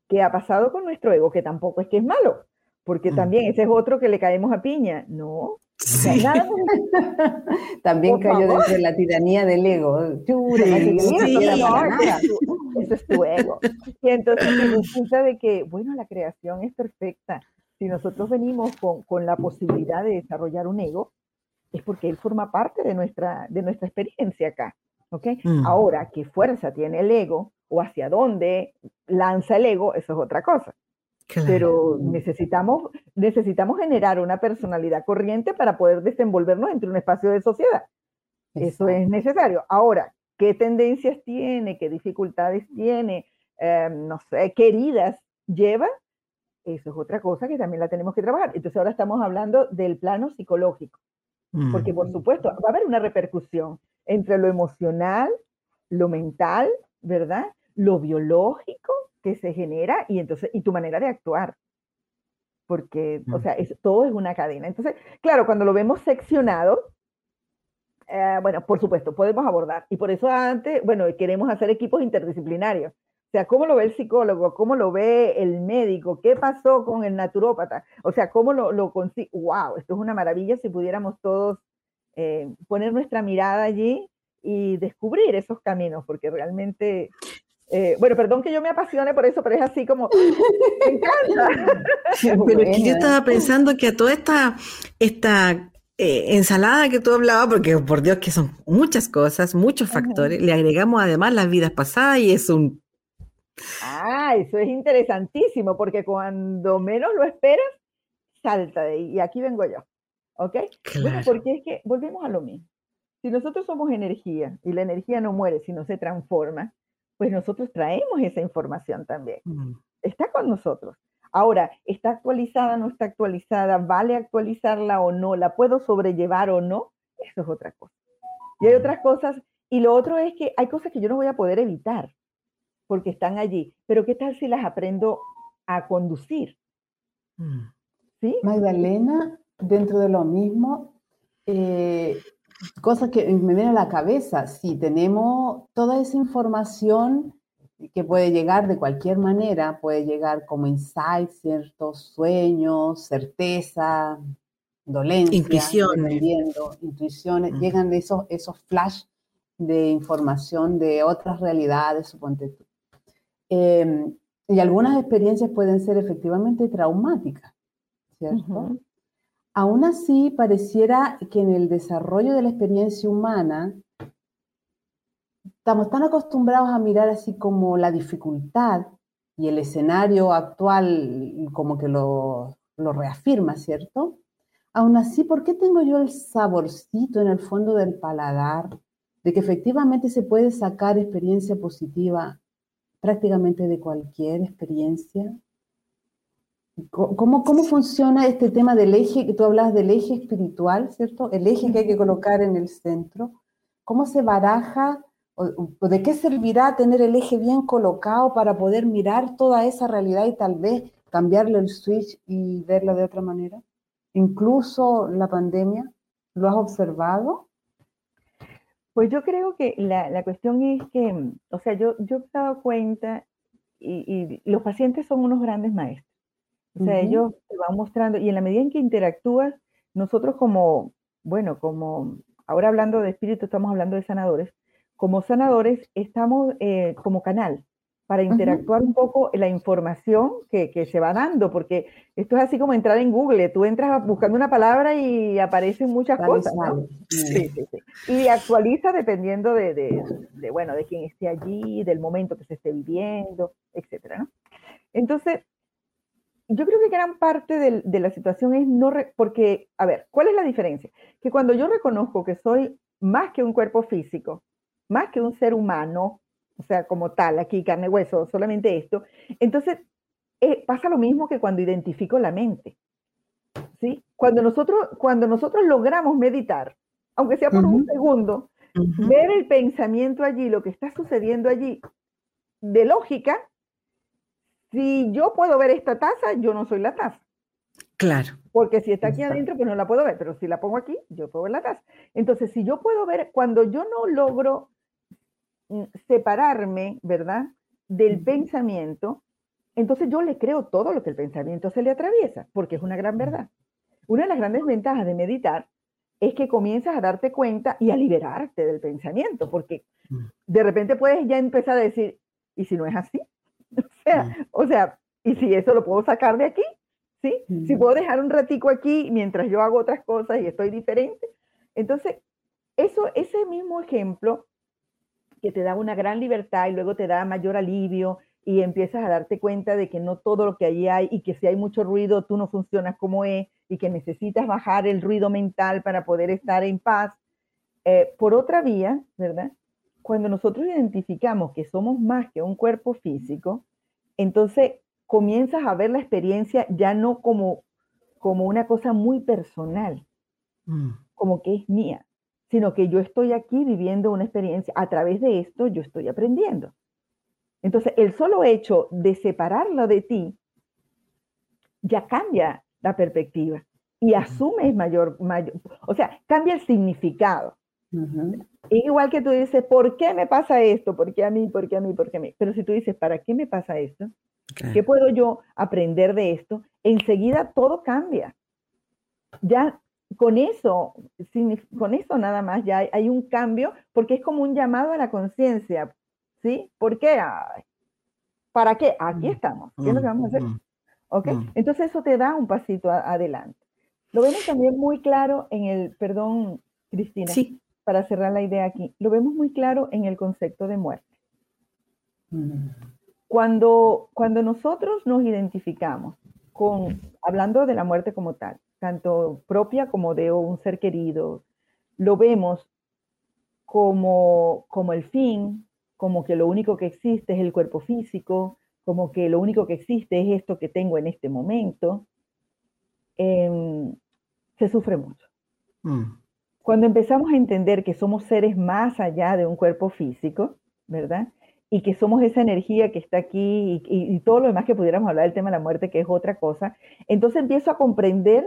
Speaker 3: ¿qué ha pasado con nuestro ego? Que tampoco es que es malo, porque también ese es otro que le caemos a piña. No.
Speaker 2: también cayó dentro de la tiranía del ego.
Speaker 3: eso es tu ego. Y entonces resulta de que, bueno, la creación es perfecta. Si nosotros venimos con, con la posibilidad de desarrollar un ego, es porque él forma parte de nuestra, de nuestra experiencia acá. Mm. Ahora, ¿qué fuerza tiene el ego o hacia dónde lanza el ego? Eso es otra cosa. Pero necesitamos, necesitamos generar una personalidad corriente para poder desenvolvernos entre un espacio de sociedad. Eso es necesario. Ahora, ¿qué tendencias tiene? ¿Qué dificultades tiene? Em, no sé, ¿qué heridas lleva? eso es otra cosa que también la tenemos que trabajar. Entonces ahora estamos hablando del plano psicológico, porque por mm. supuesto va a haber una repercusión entre lo emocional, lo mental, ¿verdad? Lo biológico que se genera y entonces y tu manera de actuar. Porque, o sea, todo es una cadena. Entonces, claro, cuando lo vemos seccionado, eh, bueno, por supuesto, podemos abordar. Y por eso antes, bueno, queremos hacer equipos interdisciplinarios. O sea, ¿cómo lo ve el psicólogo? ¿Cómo lo ve el médico? ¿Qué pasó con el naturópata? O sea, ¿cómo lo, lo consigue? ¡Wow! Esto es una maravilla si pudiéramos todos eh, poner nuestra mirada allí y descubrir esos caminos, porque realmente eh, bueno, perdón que yo me apasione por eso, pero es así como, me encanta.
Speaker 1: Pero es que yo estaba pensando que a toda esta, esta eh, ensalada que tú hablabas, porque por Dios que son muchas cosas, muchos factores, le agregamos además las vidas pasadas y es un...
Speaker 3: Ah, eso es interesantísimo, porque cuando menos lo esperas, salta de ahí. Y aquí vengo yo. ¿Ok? Bueno, porque es que volvemos a lo mismo. Si nosotros somos energía y la energía no muere, sino se transforma, pues nosotros traemos esa información también. Mm. Está con nosotros. Ahora, ¿está actualizada, no está actualizada? ¿Vale actualizarla o no? ¿La puedo sobrellevar o no? Eso es otra cosa. Y hay otras cosas, y lo otro es que hay cosas que yo no voy a poder evitar porque están allí, pero ¿qué tal si las aprendo a conducir?
Speaker 2: Mm. ¿Sí? Magdalena, dentro de lo mismo, eh, cosas que me vienen a la cabeza, si tenemos toda esa información que puede llegar de cualquier manera, puede llegar como insight, ciertos sueños, certeza, dolencia,
Speaker 1: intuiciones,
Speaker 2: intuiciones, llegan esos, esos flash de información de otras realidades, suponte tú. Em, y algunas experiencias pueden ser efectivamente traumáticas, ¿cierto? Aún así, pareciera que en el desarrollo de la experiencia humana, estamos tan acostumbrados a mirar así como la dificultad y el escenario actual como que lo, reafirma, ¿cierto? Aún así, ¿por qué tengo yo el saborcito en el fondo del paladar de que efectivamente se puede sacar experiencia positiva prácticamente de cualquier experiencia? ¿Cómo, ¿Cómo funciona este tema del eje, que tú hablas del eje espiritual, ¿cierto? El eje que hay que colocar en el centro. ¿Cómo se baraja o, de qué servirá tener el eje bien colocado para poder mirar toda esa realidad y tal vez cambiarle el switch y verla de otra manera? Incluso la pandemia, ¿lo has observado?
Speaker 3: Pues yo creo que la, cuestión es que, o sea, yo, yo he dado cuenta y, los pacientes son unos grandes maestros. O sea, ellos te van mostrando y en la medida en que interactúas, nosotros como, bueno, como, ahora hablando de espíritu, estamos hablando de sanadores, como sanadores estamos eh, como canal para interactuar un poco la información que, se va dando, porque esto es así como entrar en Google, tú entras buscando una palabra y aparecen muchas cosas, Sí, sí, sí. Y actualiza dependiendo de, de, bueno, de quién esté allí, del momento que se esté viviendo, etcétera, ¿no? Entonces, yo creo que gran parte de, de la situación es no, porque, a ver, ¿cuál es la diferencia? Que cuando yo reconozco que soy más que un cuerpo físico, más que un ser humano, o sea, como tal, aquí carne, hueso, solamente esto, entonces eh, pasa lo mismo que cuando identifico la mente. ¿sí? Cuando, nosotros, cuando nosotros logramos meditar, aunque sea por un segundo, ver el pensamiento allí, lo que está sucediendo allí, de lógica, si yo puedo ver esta taza, yo no soy la taza.
Speaker 1: Claro.
Speaker 3: Porque si está aquí adentro, pues no la puedo ver, pero si la pongo aquí, yo puedo ver la taza. Entonces, si yo puedo ver, cuando yo no logro Mm, separarme, ¿verdad? Del pensamiento, entonces yo le creo todo lo que el pensamiento se le atraviesa, porque es una gran verdad. Una de las grandes ventajas de meditar es que comienzas a darte cuenta y a liberarte del pensamiento, porque de repente puedes ya empezar a decir, ¿y si no es así? O sea, mm. o sea, ¿y si eso lo puedo sacar de aquí? ¿Sí? Si puedo dejar un ratico aquí mientras yo hago otras cosas y estoy diferente. Entonces, eso, ese mismo ejemplo que te da una gran libertad y luego te da mayor alivio y empiezas a darte cuenta de que no todo lo que allí hay y que si hay mucho ruido tú no funcionas como es y que necesitas bajar el ruido mental para poder estar en paz. Eh, por otra vía, ¿verdad? Cuando nosotros identificamos que somos más que un cuerpo físico, entonces comienzas a ver la experiencia ya no como, como una cosa muy personal, mm. como que es mía, sino que yo estoy aquí viviendo una experiencia, a través de esto yo estoy aprendiendo. Entonces, el solo hecho de separarlo de ti ya cambia la perspectiva y asumes mayor, mayor, o sea, cambia el significado. Igual que tú dices, ¿por qué me pasa esto? ¿Por qué a mí? ¿Por qué a mí? ¿Por qué a mí? Pero si tú dices, ¿para qué me pasa esto? ¿Qué puedo yo aprender de esto? Enseguida todo cambia. Ya con eso, con eso nada más ya hay, un cambio, porque es como un llamado a la conciencia, ¿sí? ¿Por qué? ¿Para qué? Aquí mm. estamos. ¿Qué es lo que vamos a hacer? Mm. Mm. Entonces eso te da un pasito adelante. Lo vemos también muy claro en el, perdón, Cristina, sí. Para cerrar la idea aquí, lo vemos muy claro en el concepto de muerte. Cuando, cuando nosotros nos identificamos con, hablando de la muerte como tal, tanto propia como de un ser querido, lo vemos como, como el fin, como que lo único que existe es el cuerpo físico, como que lo único que existe es esto que tengo en este momento, em, se sufre mucho. Mm. Cuando empezamos a entender que somos seres más allá de un cuerpo físico, ¿verdad? y que somos esa energía que está aquí y, todo lo demás que pudiéramos hablar del tema de la muerte, que es otra cosa, entonces empiezo a comprender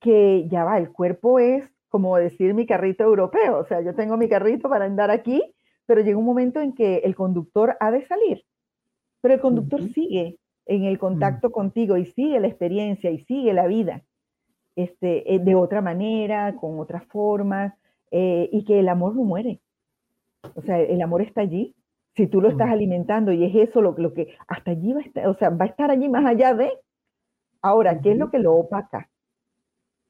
Speaker 3: que ya va, el cuerpo es como decir mi carrito europeo, o sea, yo tengo mi carrito para andar aquí, pero llega un momento en que el conductor ha de salir, pero el conductor sigue en el contacto contigo y sigue la experiencia y sigue la vida este, eh, de otra manera, con otras formas, eh, y que el amor no muere. O sea, el amor está allí si tú lo estás alimentando y es eso lo, lo, que hasta allí va a estar, o sea, va a estar allí más allá de. Ahora, ¿qué es lo que lo opaca?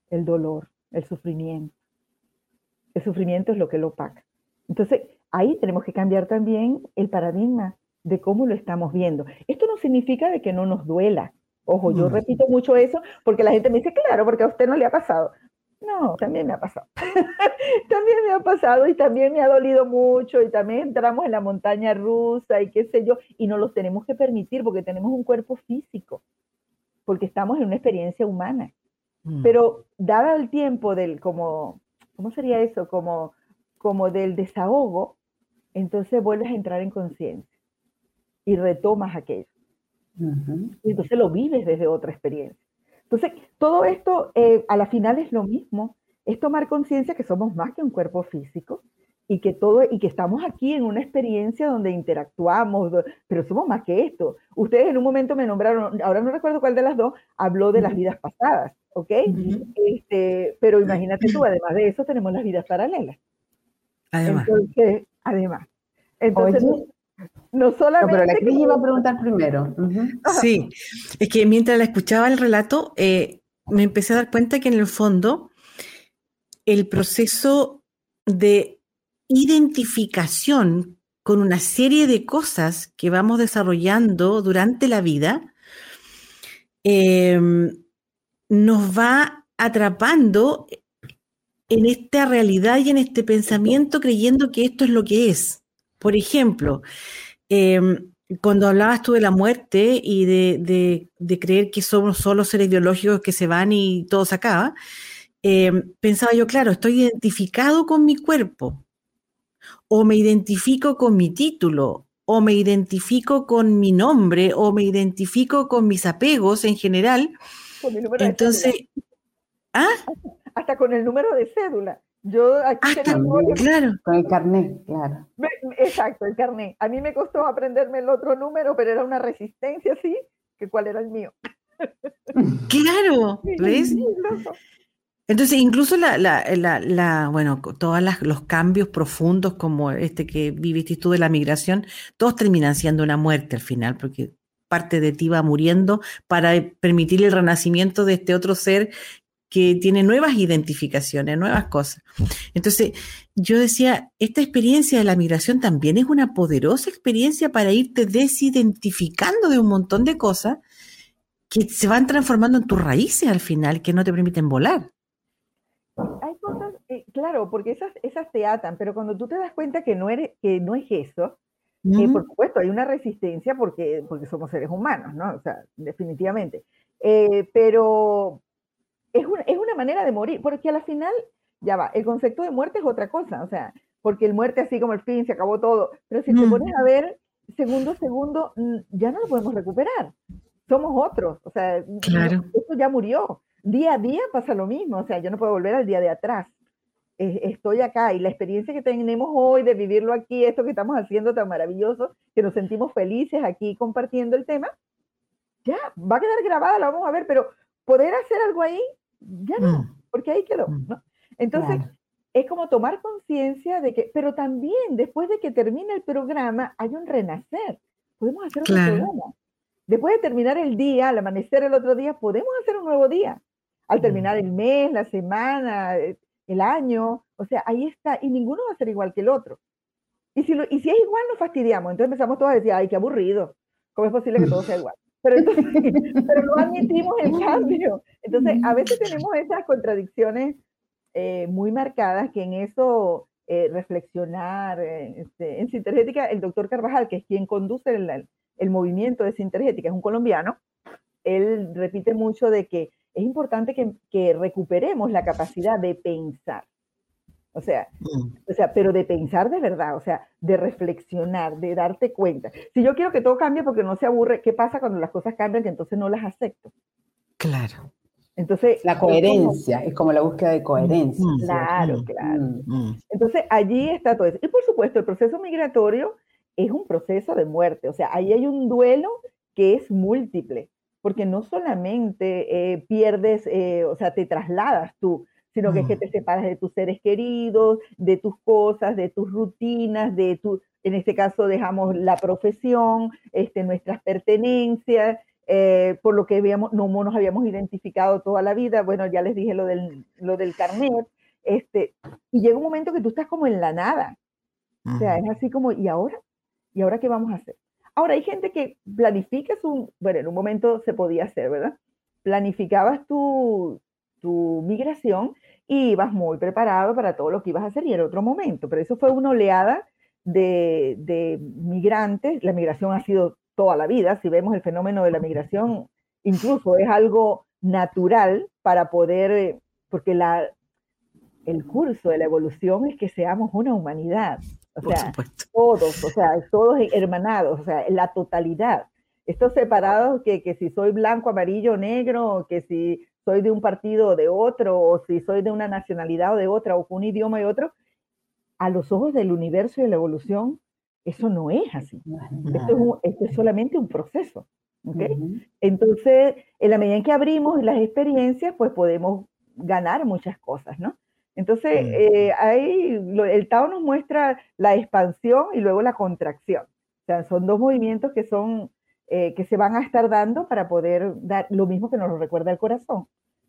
Speaker 3: El dolor, el sufrimiento. El sufrimiento es lo que lo opaca. Entonces, ahí tenemos que cambiar también el paradigma de cómo lo estamos viendo. Esto no significa de que no nos duela. Ojo, yo repito mucho eso porque la gente me dice, claro, porque a usted no le ha pasado. No, también me ha pasado. también me ha pasado y también me ha dolido mucho y también entramos en la montaña rusa y qué sé yo, y no los tenemos que permitir porque tenemos un cuerpo físico, porque estamos en una experiencia humana. Mm. Pero dada el tiempo del, como, ¿cómo sería eso? Como, como del desahogo, entonces vuelves a entrar en conciencia y retomas aquello. Y entonces lo vives desde otra experiencia. Entonces, todo esto eh, a la final es lo mismo, es tomar conciencia que somos más que un cuerpo físico y que todo y que estamos aquí en una experiencia donde interactuamos, pero somos más que esto. Ustedes en un momento me nombraron, ahora no recuerdo cuál de las dos, habló de las vidas pasadas, ¿ok? este, pero imagínate tú, además de eso tenemos las vidas paralelas. Además. Entonces, además. Entonces, no solamente.
Speaker 2: pero la Cris iba a preguntar primero.
Speaker 1: Sí, es que mientras la escuchaba el relato, eh, me empecé a dar cuenta que en el fondo el proceso de identificación con una serie de cosas que vamos desarrollando durante la vida em, nos va atrapando en esta realidad y en este pensamiento creyendo que esto es lo que es. Por ejemplo, em, cuando hablabas tú de la muerte y de, creer que somos solo seres biológicos que se van y todo se acaba, em, pensaba yo, claro, estoy identificado con mi cuerpo, o me identifico con mi título, o me identifico con mi nombre, o me identifico con mis apegos en general. Entonces,
Speaker 3: ¿ah? Hasta con el número de cédula. Yo aquí
Speaker 1: ah, claro.
Speaker 2: Con el carnet, claro.
Speaker 3: exacto, el carnet. A mí me costó aprenderme el otro número, pero era una resistencia, sí, que cuál era el mío.
Speaker 1: Claro, ¿ves? Entonces, incluso la, la, la, bueno, todos los cambios profundos como este que viviste tú de la migración, todos terminan siendo una muerte al final, porque parte de ti va muriendo para permitir el renacimiento de este otro ser que tiene nuevas identificaciones, nuevas cosas. Entonces, yo decía, esta experiencia de la migración también es una poderosa experiencia para irte desidentificando de un montón de cosas que se van transformando en tus raíces al final, que no te permiten volar.
Speaker 3: Hay cosas, eh, claro, porque esas, esas te atan, pero cuando tú te das cuenta que no, eres, que no es eso, Eh, por supuesto, hay una resistencia porque, porque somos seres humanos, ¿no? O sea, definitivamente. Eh, pero es una, es una manera de morir, porque a la final, ya va, el concepto de muerte es otra cosa, o sea, porque el muerte así como el fin, se acabó todo, pero si te pones a ver segundo a segundo, ya no lo podemos recuperar. Somos otros, o sea, esto ya murió. Día a día pasa lo mismo, o sea, yo no puedo volver al día de atrás estoy acá y la experiencia que tenemos hoy de vivirlo aquí, esto que estamos haciendo tan maravilloso, que nos sentimos felices aquí compartiendo el tema, ya va a quedar grabada, la vamos a ver, pero poder hacer algo ahí, ya no, mm. porque ahí quedó, mm. ¿no? Entonces, es como tomar conciencia de que, pero también después de que termine el programa, hay un renacer, podemos hacer otro programa. Después de terminar el día, al amanecer el otro día, podemos hacer un nuevo día. Al terminar el mes, la semana, eh, el año, o sea, ahí está, y ninguno va a ser igual que el otro. Y si, y si es igual, nos fastidiamos. Entonces empezamos todos a decir, ay, qué aburrido. ¿Cómo es posible que todo sea igual? Pero, entonces, pero no admitimos el cambio. Entonces, a veces tenemos esas contradicciones eh, muy marcadas que en eso eh, reflexionar. Eh, este, en Sintergética, el doctor Carvajal, que es quien conduce el, el movimiento de Sintergética, es un colombiano, él repite mucho de que es importante que, recuperemos la capacidad de pensar. O sea, mm. o sea, pero de pensar de verdad, o sea, de reflexionar, de darte cuenta. Si yo quiero que todo cambie porque no se aburre, ¿qué pasa cuando las cosas cambian que entonces no las acepto?
Speaker 1: Claro.
Speaker 2: Entonces, la coherencia, es como, la búsqueda de coherencia.
Speaker 3: Mm, claro, claro. Mm, entonces, allí está todo eso. Y por supuesto, el proceso migratorio es un proceso de muerte, o sea, ahí hay un duelo que es múltiple porque no solamente eh, pierdes, eh, o sea, te trasladas tú, sino que es que mm. te separas de tus seres queridos, de tus cosas, de tus rutinas, de tu, en este caso dejamos la profesión, este, nuestras pertenencias, eh, por lo que habíamos, no nos habíamos identificado toda la vida, bueno, ya les dije lo del, lo del carnet, este, y llega un momento que tú estás como en la nada, o sea, es así como, ¿y ahora? ¿Y ahora qué vamos a hacer? Ahora, hay gente que planifica su, bueno, en un momento se podía hacer, ¿verdad? Planificabas tu, tu migración y ibas muy preparado para todo lo que ibas a hacer y era otro momento, pero eso fue una oleada de, de migrantes, la migración ha sido toda la vida, si vemos el fenómeno de la migración, incluso es algo natural para poder, eh, porque la, el curso de la evolución es que seamos una humanidad. O sea, todos, o sea, todos hermanados, o sea, la totalidad. Estos separados que, que si soy blanco, amarillo, negro, que si soy de un partido o de otro, o si soy de una nacionalidad o de otra, o con un idioma y otro, a los ojos del universo y de la evolución, eso no es así. Esto es, es, solamente un proceso. ¿okay? Entonces, en la medida en que abrimos las experiencias, pues podemos ganar muchas cosas, ¿no? Entonces, eh, ahí el Tao nos muestra la expansión y luego la contracción. O sea, son dos movimientos que son eh, que se van a estar dando para poder dar lo mismo que nos lo recuerda el corazón.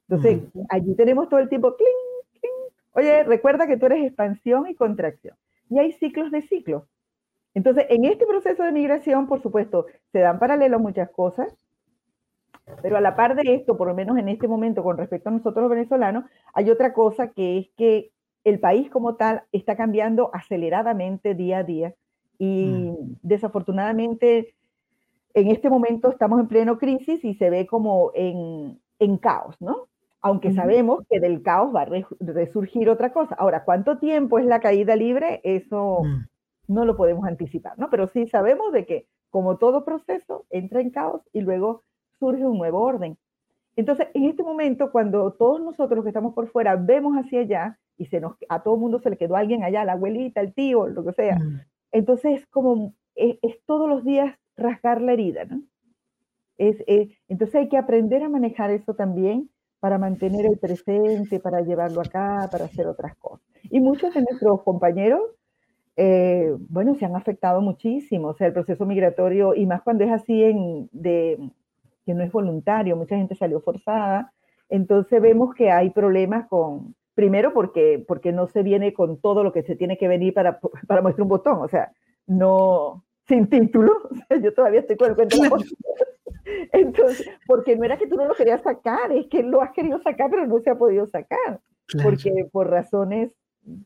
Speaker 3: Entonces, allí tenemos todo el tiempo, cling, cling. Oye, recuerda que tú eres expansión y contracción. Y hay ciclos de ciclos. Entonces, en este proceso de migración, por supuesto, se dan paralelos muchas cosas, pero a la par de esto, por lo menos en este momento, con respecto a nosotros los venezolanos, hay otra cosa que es que el país como tal está cambiando aceleradamente día a día y mm. desafortunadamente en este momento estamos en pleno crisis y se ve como en, en caos, ¿no? Aunque sabemos que del caos va a resurgir otra cosa. Ahora, ¿cuánto tiempo es la caída libre? Eso mm. no lo podemos anticipar, ¿no? Pero sí sabemos de que como todo proceso entra en caos y luego surge un nuevo orden. Entonces, en este momento, cuando todos nosotros que estamos por fuera vemos hacia allá y se nos, a todo mundo se le quedó alguien allá, la abuelita, el tío, lo que sea, mm. entonces es como, es, todos los días rasgar la herida, ¿no? Es, entonces hay que aprender a manejar eso también para mantener el presente, para llevarlo acá, para hacer otras cosas. Y muchos de nuestros compañeros, eh, bueno, se han afectado muchísimo, o sea, el proceso migratorio, y más cuando es así en, de, que no es voluntario, mucha gente salió forzada. Entonces vemos que hay problemas con, primero porque, porque no se viene con todo lo que se tiene que venir para, para mostrar un botón, o sea, no, sin título, yo todavía estoy con el cuento. Entonces, porque no era que tú no lo querías sacar, es que lo has querido sacar, pero no se ha podido sacar, porque por razones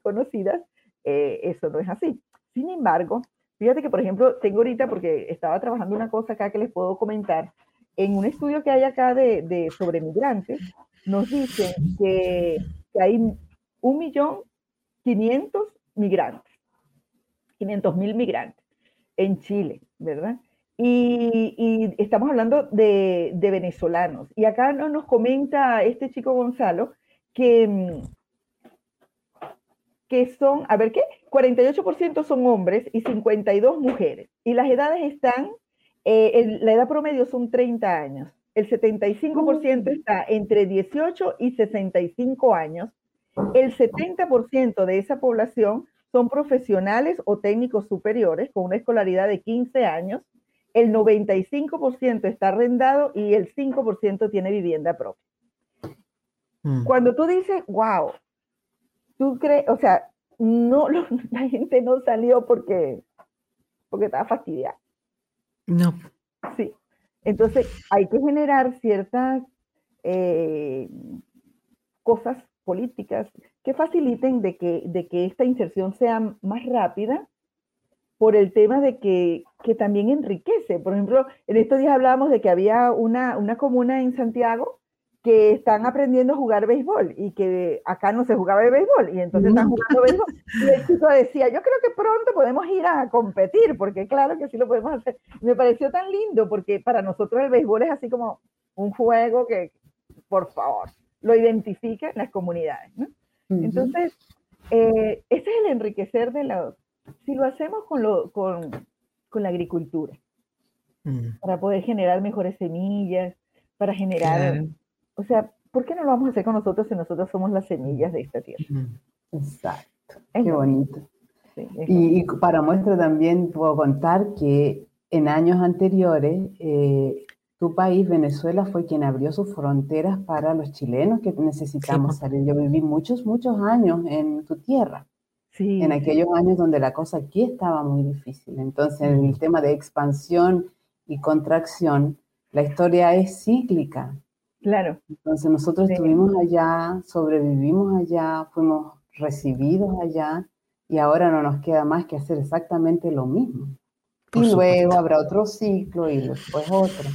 Speaker 3: conocidas, eh, eso no es así. Sin embargo, Fíjate que, por ejemplo, tengo ahorita, porque estaba trabajando una cosa acá que les puedo comentar, en un estudio que hay acá de, de sobre migrantes, nos dicen que, que hay un millón quinientos migrantes, 500 mil migrantes en Chile, ¿verdad? Y, estamos hablando de, venezolanos. Y acá nos comenta este chico Gonzalo que, mm, que son, a ver qué, 48% son hombres y 52 mujeres. Y las edades están, eh, la edad promedio son 30 años. El 75% está entre 18 y 65 años. El 70% de esa población son profesionales o técnicos superiores con una escolaridad de 15 años el 95% está arrendado y el 5% tiene vivienda propia. Mm. Cuando tú dices, wow, tú crees, o sea, no, la gente no salió porque, porque estaba fastidiada.
Speaker 1: No.
Speaker 3: Sí. Entonces, hay que generar ciertas eh, cosas políticas que faciliten de que, de que esta inserción sea más rápida por el tema de que, que, también enriquece. Por ejemplo, en estos días hablábamos de que había una, una comuna en Santiago que están aprendiendo a jugar béisbol y que acá no se jugaba el béisbol y entonces están jugando béisbol. Y el chico decía, yo creo que pronto podemos ir a competir, porque claro que sí lo podemos hacer. Me pareció tan lindo porque para nosotros el béisbol es así como un juego que, por favor, lo identifica en las comunidades. Entonces, eh, ese es el enriquecer de los, si lo hacemos con, lo, con, con la agricultura, mm. para poder generar mejores semillas, para generar, o sea, ¿por qué no lo vamos a hacer con nosotros si nosotros somos las semillas de esta tierra? Mm.
Speaker 2: Exacto, qué bonito. y, y, para muestra también puedo contar que en años anteriores eh, tu país, Venezuela, fue quien abrió sus fronteras para los chilenos que necesitamos salir. Yo viví muchos, muchos años en tu tierra en aquellos años donde la cosa aquí estaba muy difícil. Entonces, en el tema de expansión y contracción, la historia es cíclica.
Speaker 3: Claro.
Speaker 2: Entonces, nosotros estuvimos allá, sobrevivimos allá, fuimos recibidos allá y ahora no nos queda más que hacer exactamente lo mismo. y luego habrá otro ciclo y después otro.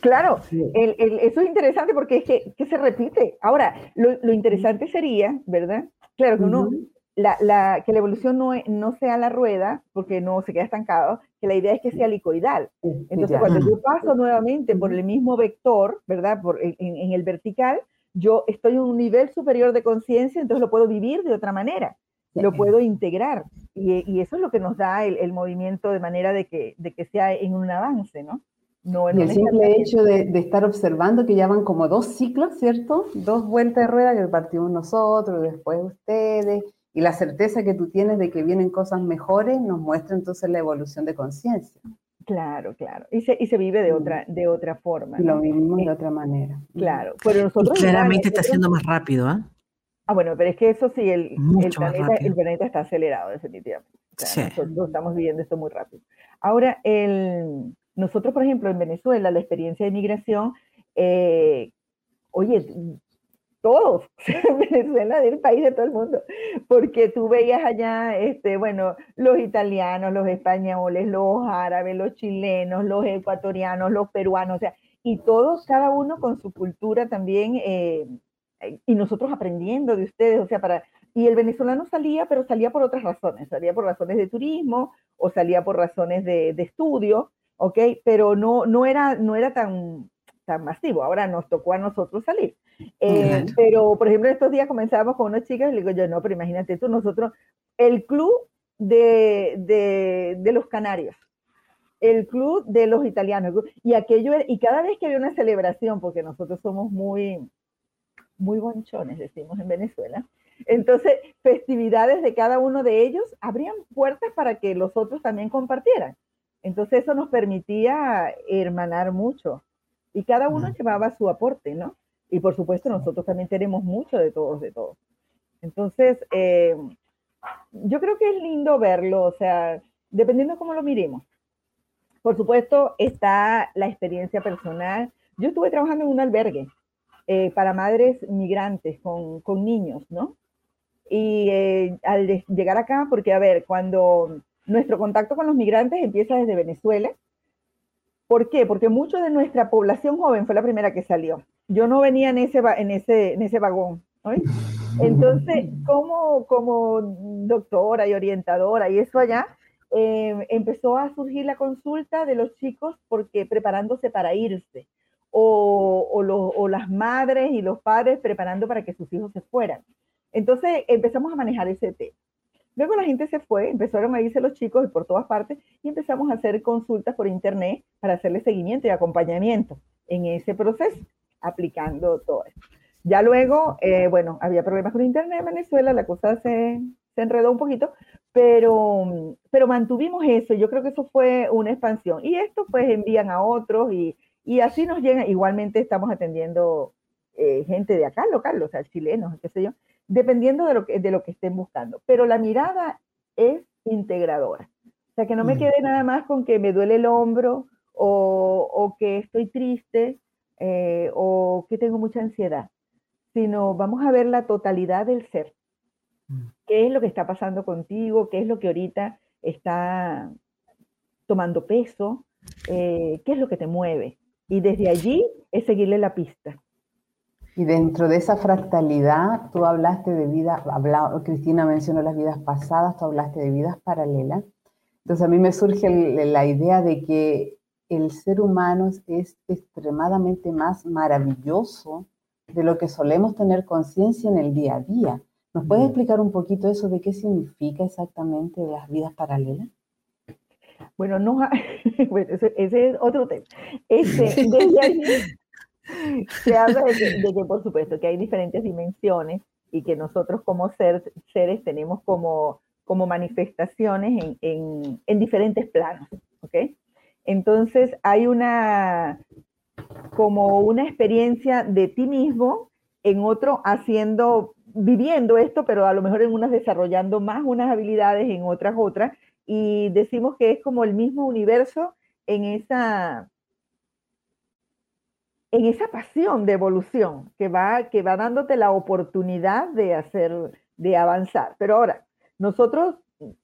Speaker 3: Claro, eso es interesante porque es que, se repite. Ahora, lo, interesante sería, ¿verdad? Claro que uno, la, que la evolución no, no sea la rueda, porque no se queda estancado, que la idea es que sea helicoidal. Entonces, cuando yo paso nuevamente por el mismo vector, ¿verdad? Por, en, el vertical, yo estoy en un nivel superior de conciencia, entonces lo puedo vivir de otra manera, lo puedo integrar. Y, eso es lo que nos da el, movimiento de manera de que, de que sea en un avance, ¿no?
Speaker 2: No, y el simple hecho de, de, estar observando que ya van como dos ciclos, ¿cierto? Dos vueltas de rueda que partimos nosotros, después ustedes, y la certeza que tú tienes de que vienen cosas mejores nos muestra entonces la evolución de conciencia.
Speaker 3: Claro, claro. Y se, y se vive de mm. otra, de otra forma.
Speaker 2: Lo vivimos de otra manera.
Speaker 3: Claro. Pero nosotros
Speaker 1: claramente está siendo más rápido, ¿ah?
Speaker 3: Ah, bueno, pero es que eso sí, el, el, planeta, el planeta, está acelerado, definitivamente. Nosotros estamos viviendo esto muy rápido. Ahora, el, nosotros, por ejemplo, en Venezuela, la experiencia de migración, eh, oye, todos, Venezuela del país de todo el mundo, porque tú veías allá, este, bueno, los italianos, los españoles, los árabes, los chilenos, los ecuatorianos, los peruanos, o sea, y todos, cada uno con su cultura también, eh, y nosotros aprendiendo de ustedes, o sea, para, y el venezolano salía, pero salía por otras razones, salía por razones de turismo o salía por razones de, de estudio, ¿ok? Pero no, no, era, no era tan, tan masivo, ahora nos tocó a nosotros salir. Eh, pero, por ejemplo, estos días comenzábamos con unas chicas y le digo yo, no, pero imagínate tú, nosotros, el club de, de, de los canarios, el club de los italianos, y aquello, y cada vez que había una celebración, porque nosotros somos muy, muy bonchones, decimos en Venezuela, entonces, festividades de cada uno de ellos abrían puertas para que los otros también compartieran. Entonces, eso nos permitía hermanar mucho. Y cada uno llevaba su aporte, ¿no? Y por supuesto nosotros también tenemos mucho de todos, de todos. Entonces, eh, yo creo que es lindo verlo, o sea, dependiendo de cómo lo miremos. Por supuesto, está la experiencia personal. Yo estuve trabajando en un albergue eh, para madres migrantes con, con niños, ¿no? Y eh, al llegar acá, porque a ver, cuando nuestro contacto con los migrantes empieza desde Venezuela. ¿Por qué? Porque mucho de nuestra población joven fue la primera que salió. Yo no venía en ese, en ese, en ese vagón. Entonces, como, como doctora y orientadora y eso allá, eh, empezó a surgir la consulta de los chicos porque preparándose para irse, o, o, las madres y los padres preparando para que sus hijos se fueran. Entonces empezamos a manejar ese tema. Luego la gente se fue, empezaron a irse los chicos por todas partes y empezamos a hacer consultas por internet para hacerle seguimiento y acompañamiento en ese proceso, aplicando todo esto. Ya luego, eh, bueno, había problemas con internet en Venezuela, la cosa se, se enredó un poquito, pero, pero mantuvimos eso. Yo creo que eso fue una expansión. Y esto pues envían a otros y, y así nos llega. Igualmente estamos atendiendo eh, gente de acá, local, o sea, chilenos, qué sé yo, dependiendo de lo, que, de lo que estén buscando. Pero la mirada es integradora. O sea, que no me mm. quede nada más con que me duele el hombro o, o que estoy triste eh, o que tengo mucha ansiedad, sino vamos a ver la totalidad del ser qué es lo que está pasando contigo, qué es lo que ahorita está tomando peso, eh, qué es lo que te mueve. Y desde allí es seguirle la pista.
Speaker 2: Y dentro de esa fractalidad, tú hablaste de vida, Cristina mencionó las vidas pasadas, tú hablaste de vidas paralelas. Entonces a mí me surge la idea de que el ser humano es extremadamente más maravilloso de lo que solemos tener conciencia en el día a día. ¿Nos puedes explicar un poquito eso de qué significa exactamente las vidas paralelas?
Speaker 3: Bueno, no, ese, es otro tema. Este, desde allí se habla de que, por supuesto, que hay diferentes dimensiones y que nosotros como ser, seres tenemos como, como manifestaciones en, en, en diferentes planos, ¿ok? Entonces hay una, como una experiencia de ti mismo en otro haciendo viviendo esto, pero a lo mejor en unas desarrollando más unas habilidades, en otras otras, y decimos que es como el mismo universo en esa, en esa pasión de evolución que va, que va dándote la oportunidad de hacer, de avanzar. Pero ahora, nosotros,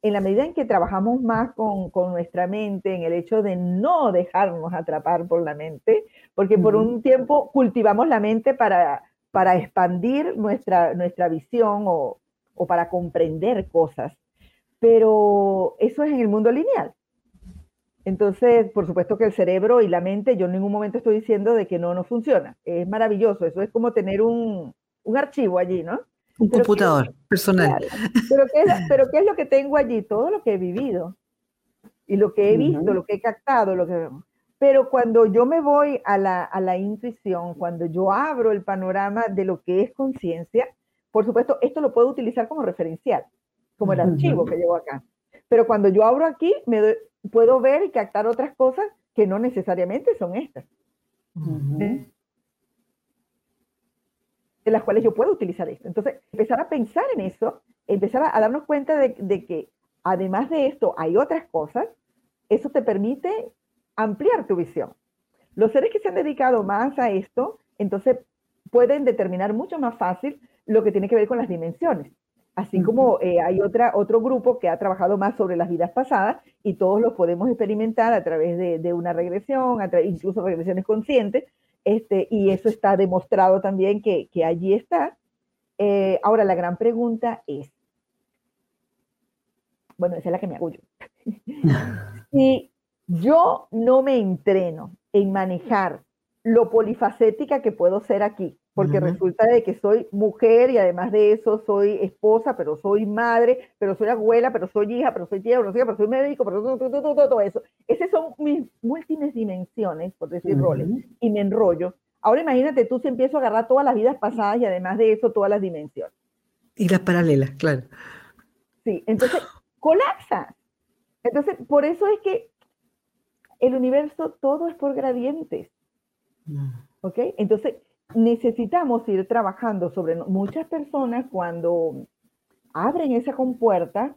Speaker 3: en la medida en que trabajamos más con, con nuestra mente, en el hecho de no dejarnos atrapar por la mente, porque por un tiempo cultivamos la mente para para expandir nuestra, nuestra visión o, o para comprender cosas. Pero eso es en el mundo lineal. Entonces, por supuesto que el cerebro y la mente, yo en ningún momento estoy diciendo de que no, no funciona. Es maravilloso. Eso es como tener un, un archivo allí, ¿no?
Speaker 1: Un computador personal.
Speaker 3: pero, ¿qué es, pero, ¿qué es, lo que tengo allí? Todo lo que he vivido y lo que he visto, lo que he captado, lo que... Pero cuando yo me voy a la, a la intuición, cuando yo abro el panorama de lo que es conciencia, por supuesto, esto lo puedo utilizar como referencial, como el archivo que llevo acá. Pero cuando yo abro aquí, me puedo ver y captar otras cosas que no necesariamente son estas. De las cuales yo puedo utilizar esto. Entonces, empezar a pensar en eso, empezar a, a darnos cuenta de, de, que además de esto hay otras cosas, eso te permite ampliar tu visión. Los seres que se han dedicado más a esto, entonces pueden determinar mucho más fácil lo que tiene que ver con las dimensiones. Así como eh, hay otra, otro grupo que ha trabajado más sobre las vidas pasadas y todos los podemos experimentar a través de, una regresión, incluso regresiones conscientes, este, y eso está demostrado también que, allí está. Eh, ahora, la gran pregunta es, bueno, esa es la que me hago yo. si yo no me entreno en manejar lo polifacética que puedo ser aquí, porque resulta de que soy mujer y además de eso soy esposa, pero soy madre, pero soy abuela, pero soy hija, pero soy tía, pero soy, pero soy médico, pero todo, todo, todo, todo, eso. Esas son mis múltiples dimensiones, por decir roles, y me enrollo. Ahora imagínate tú si empiezo a agarrar todas las vidas pasadas y además de eso todas las dimensiones.
Speaker 1: Y las paralelas, claro.
Speaker 3: Sí, entonces colapsa. Entonces, por eso es que el universo todo es por gradientes. Mm. ¿Ok? Entonces, necesitamos ir trabajando sobre muchas personas cuando abren esa compuerta,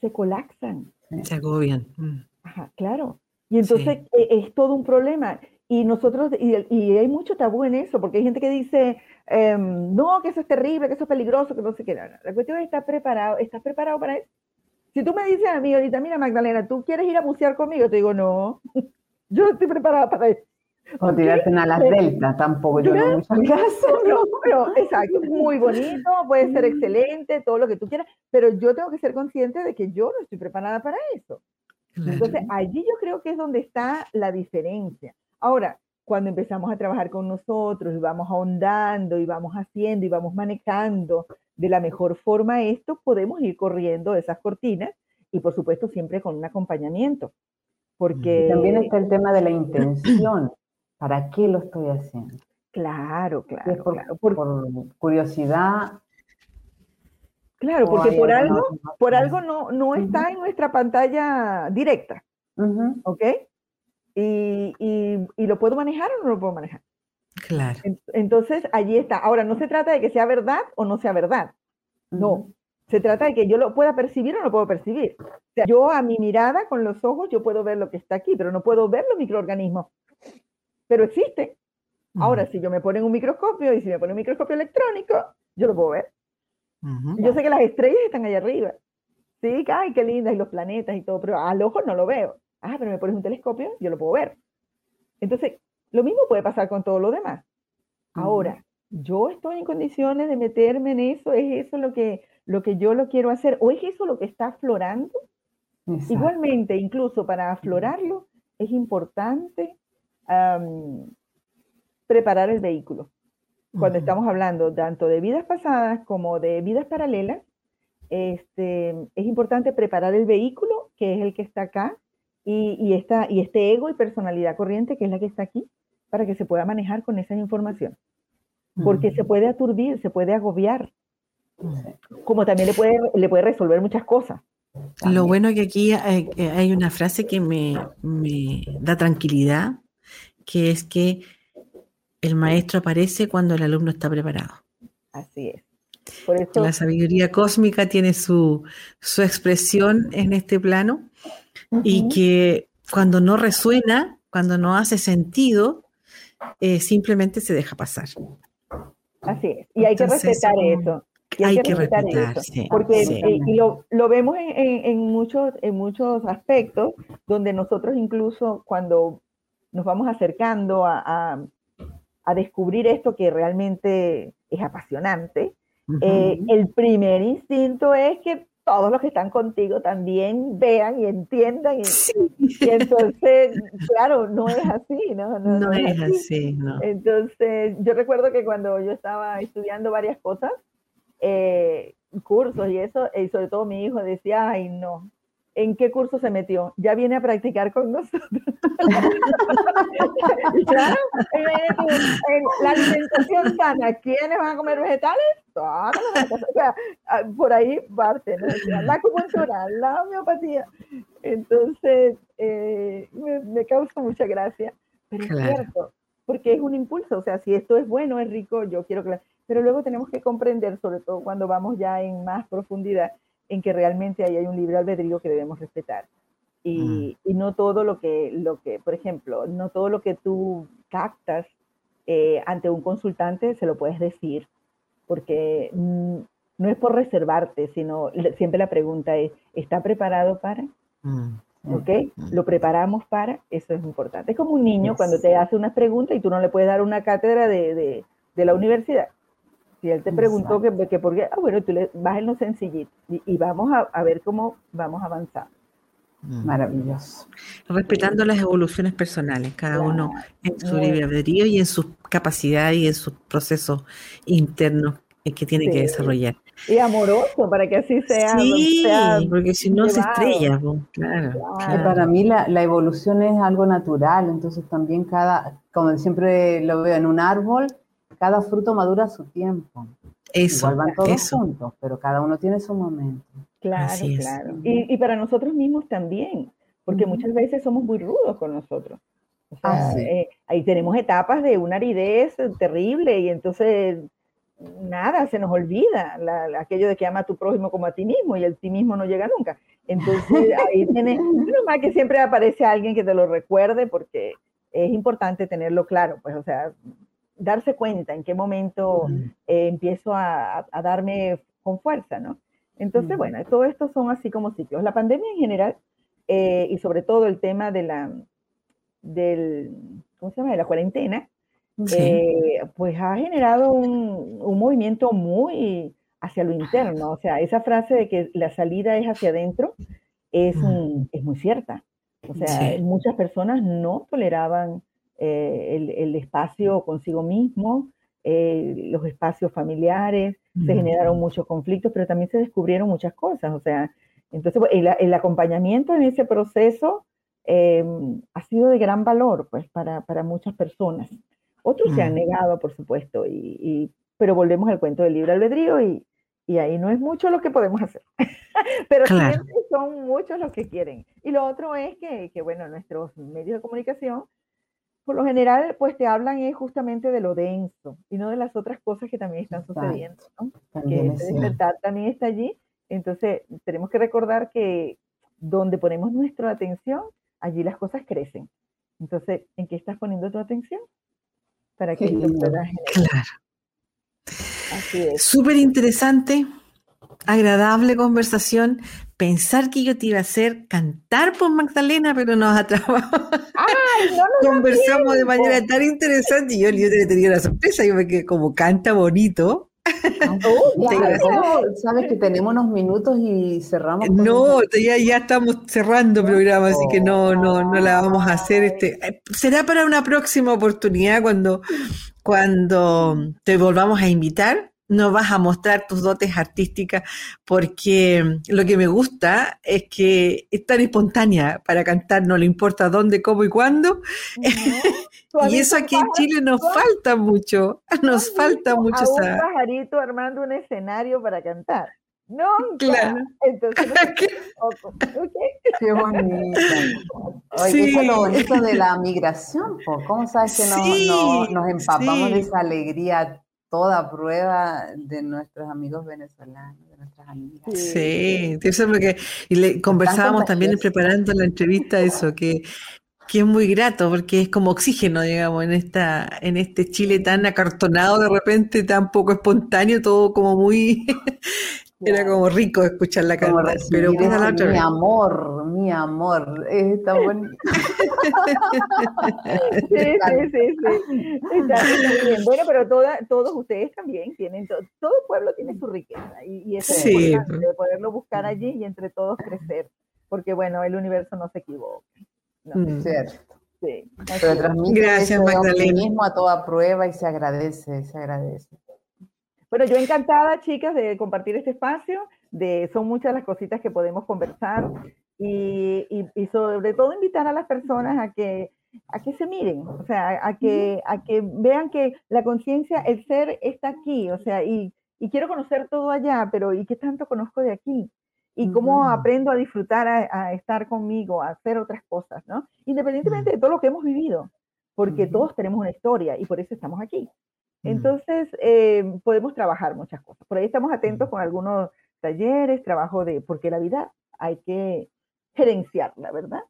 Speaker 3: se colapsan.
Speaker 1: Se agobian.
Speaker 3: Mm. Ajá, claro. Y entonces e, es, todo un problema. Y nosotros, y, hay mucho tabú en eso, porque hay gente que dice, em, no, que eso es terrible, que eso es peligroso, que no sé qué. La cuestión es, ¿estás preparado? ¿Estás preparado para eso? Si tú me dices a mí ahorita, mira Magdalena, ¿tú quieres ir a bucear conmigo? Te digo, no, yo estoy preparada para eso.
Speaker 2: O tirarte en alas delta, tampoco, yo no muchas
Speaker 3: No, pero exacto, muy bonito, puede ser excelente, todo lo que tú quieras, pero yo tengo que ser consciente de que yo no estoy preparada para eso. Entonces, allí yo creo que es donde está la diferencia. Ahora, cuando empezamos a trabajar con nosotros y vamos ahondando y vamos haciendo y vamos manejando de la mejor forma esto, podemos ir corriendo esas cortinas y por supuesto siempre con un acompañamiento. Porque
Speaker 2: también está el tema de la intención. ¿Para qué lo estoy haciendo?
Speaker 3: Claro, claro.
Speaker 2: Por, curiosidad.
Speaker 3: Claro, porque por algo, por algo no, no está en nuestra pantalla directa. ¿Ok? Y, y, lo puedo manejar o no lo puedo manejar.
Speaker 1: Claro.
Speaker 3: Entonces, allí está. Ahora, no se trata de que sea verdad o no sea verdad. No. Se trata de que yo lo pueda percibir o no lo puedo percibir. O sea, yo a mi mirada, con los ojos, yo puedo ver lo que está aquí, pero no puedo ver los microorganismos. Pero existen. Ahora, si yo me pongo un microscopio y si me pone un microscopio electrónico, yo lo puedo ver. Yo sé que las estrellas están allá arriba. Sí, ay, qué lindas, y los planetas y todo, pero al ojo no lo veo. Ah, pero me pones un telescopio, yo lo puedo ver. Entonces, lo mismo puede pasar con todo lo demás. Ahora, yo estoy en condiciones de meterme en eso, es eso lo que, lo que yo lo quiero hacer, o es eso lo que está aflorando. Igualmente, incluso para aflorarlo, es importante preparar el vehículo. Cuando estamos hablando tanto de vidas pasadas como de vidas paralelas, este, es importante preparar el vehículo, que es el que está acá, y, y, esta, y este ego y personalidad corriente, que es la que está aquí, para que se pueda manejar con esa información. Porque se puede aturdir, se puede agobiar, como también le puede, le puede resolver muchas cosas.
Speaker 1: Lo bueno que aquí hay, hay una frase que me, me, da tranquilidad, que es que el maestro aparece cuando el alumno está preparado.
Speaker 3: Así es.
Speaker 1: Por eso, la sabiduría cósmica tiene su, su expresión en este plano y que cuando no resuena, cuando no hace sentido, eh, simplemente se deja pasar.
Speaker 3: Así es, y hay que respetar eso.
Speaker 1: hay, que, respetar, eso.
Speaker 3: porque eh, y lo, lo, vemos en, en, muchos, en muchos aspectos, donde nosotros incluso cuando nos vamos acercando a, a, a descubrir esto que realmente es apasionante, eh, el primer instinto es que todos los que están contigo también vean y entiendan. Y, entonces, claro, no es así, ¿no?
Speaker 1: No, es, así. no.
Speaker 3: Entonces, yo recuerdo que cuando yo estaba estudiando varias cosas, eh, cursos y eso, y sobre todo mi hijo decía, ay, no, ¿en qué curso se metió? Ya viene a practicar con nosotros. claro, la alimentación sana, ¿quiénes van a comer vegetales? Ah, por ahí parte, la acupuntura, la homeopatía. Entonces, eh, me, causa mucha gracia, pero es cierto, porque es un impulso, o sea, si esto es bueno, es rico, yo quiero que... Pero luego tenemos que comprender, sobre todo cuando vamos ya en más profundidad, en que realmente ahí hay un libre albedrío que debemos respetar. Y, mm. y, no todo lo que, lo que, por ejemplo, no todo lo que tú captas eh, ante un consultante se lo puedes decir, porque mm, no es por reservarte, sino siempre la pregunta es, ¿está preparado para? Mm. ¿Ok? ¿Lo preparamos para? Eso es importante. Es como un niño cuando te hace una pregunta y tú no le puedes dar una cátedra de, de, de la universidad. Si él te preguntó que, que, por qué, ah, bueno, tú le vas en lo sencillito y, vamos a, a, ver cómo vamos a avanzar.
Speaker 2: Maravilloso.
Speaker 1: Respetando las evoluciones personales, cada uno en su libre albedrío y en sus capacidades y en sus procesos internos que tiene que desarrollar.
Speaker 3: Y amoroso, para que así sea.
Speaker 1: Sí, porque si no se estrella, claro,
Speaker 2: Para mí la, la, evolución es algo natural, entonces también cada, como siempre lo veo en un árbol, cada fruto madura a su tiempo.
Speaker 1: Eso,
Speaker 2: Igual van todos juntos, pero cada uno tiene su momento.
Speaker 3: Claro, claro. Y, y, para nosotros mismos también, porque muchas veces somos muy rudos con nosotros. O sea, ah, eh, ahí tenemos etapas de una aridez terrible y entonces nada, se nos olvida aquello de que ama a tu prójimo como a ti mismo y el ti mismo no llega nunca. Entonces ahí tienes, más que siempre aparece alguien que te lo recuerde porque es importante tenerlo claro, pues o sea, darse cuenta en qué momento eh, empiezo a, a, darme con fuerza, ¿no? Entonces, bueno, todo esto son así como ciclos. La pandemia en general, eh, y sobre todo el tema de la, del, ¿cómo se llama? De la cuarentena, eh, pues ha generado un, un, movimiento muy hacia lo interno. O sea, esa frase de que la salida es hacia adentro es, es muy cierta. O sea, muchas personas no toleraban eh, el, el, espacio consigo mismo, eh, los espacios familiares, se generaron muchos conflictos, pero también se descubrieron muchas cosas. O sea, entonces el, el acompañamiento en ese proceso em, ha sido de gran valor pues, para, para muchas personas. Otros se han negado, por supuesto, y, pero volvemos al cuento del libre albedrío y, y ahí no es mucho lo que podemos hacer. pero siempre son muchos los que quieren. Y lo otro es que, que, bueno, nuestros medios de comunicación, por lo general, pues te hablan es justamente de lo denso y no de las otras cosas que también están sucediendo, ¿no? que el despertar también está allí. Entonces, tenemos que recordar que donde ponemos nuestra atención, allí las cosas crecen. Entonces, ¿en qué estás poniendo tu atención?
Speaker 1: Para que esto pueda Claro. Así es. Súper interesante, agradable conversación. Pensar que yo te iba a hacer cantar por Magdalena, pero nos atrapamos. Conversamos de manera tan interesante y yo, yo te tenía una sorpresa. Yo me quedé como canta bonito.
Speaker 2: Sabes que tenemos unos minutos y cerramos.
Speaker 1: No, ya, ya estamos cerrando el programa, así que no, no, no la vamos a hacer. Este, eh, será para una próxima oportunidad cuando, cuando te volvamos a invitar no vas a mostrar tus dotes artísticas porque lo que me gusta es que es tan espontánea para cantar, no le importa dónde, cómo y cuándo. y eso aquí en Chile nos falta mucho, nos falta mucho.
Speaker 3: A un pajarito armando un escenario para cantar. No, claro. Entonces, ¿Qué?
Speaker 2: Qué bonito. Oye, sí. eso es lo bonito de la migración. ¿Cómo sabes que nos, nos, empapamos de esa alegría toda prueba de nuestros amigos venezolanos, de nuestras amigas. Sí,
Speaker 1: eso es lo que y le conversábamos también preparando la entrevista eso, que, que es muy grato porque es como oxígeno, digamos, en esta, en este Chile tan acartonado de repente, tan poco espontáneo, todo como muy Era como rico escuchar la canción. Pero
Speaker 2: la otra mi amor, mi amor, está bonito.
Speaker 3: sí, sí, sí, sí. Está bien. Bueno, pero toda, todos ustedes también tienen, todo pueblo tiene su riqueza y, y eso es importante, de poderlo buscar allí y entre todos crecer, porque bueno, el universo no se equivoca. No.
Speaker 2: Mm. Cierto. Sí. Pero transmite Gracias, Magdalena. a toda prueba y se agradece, se agradece.
Speaker 3: Bueno, yo encantada, chicas, de compartir este espacio. De, son muchas las cositas que podemos conversar y, y, sobre todo invitar a las personas a que, a que se miren, o sea, a que, a que vean que la conciencia, el ser está aquí, o sea, y, y, quiero conocer todo allá, pero ¿y qué tanto conozco de aquí? Y cómo aprendo a disfrutar, a, a, estar conmigo, a hacer otras cosas, ¿no? Independientemente de todo lo que hemos vivido, porque todos tenemos una historia y por eso estamos aquí. Entonces, eh, podemos trabajar muchas cosas. Por ahí estamos atentos con algunos talleres, trabajo de, porque la vida hay que gerenciarla, ¿verdad?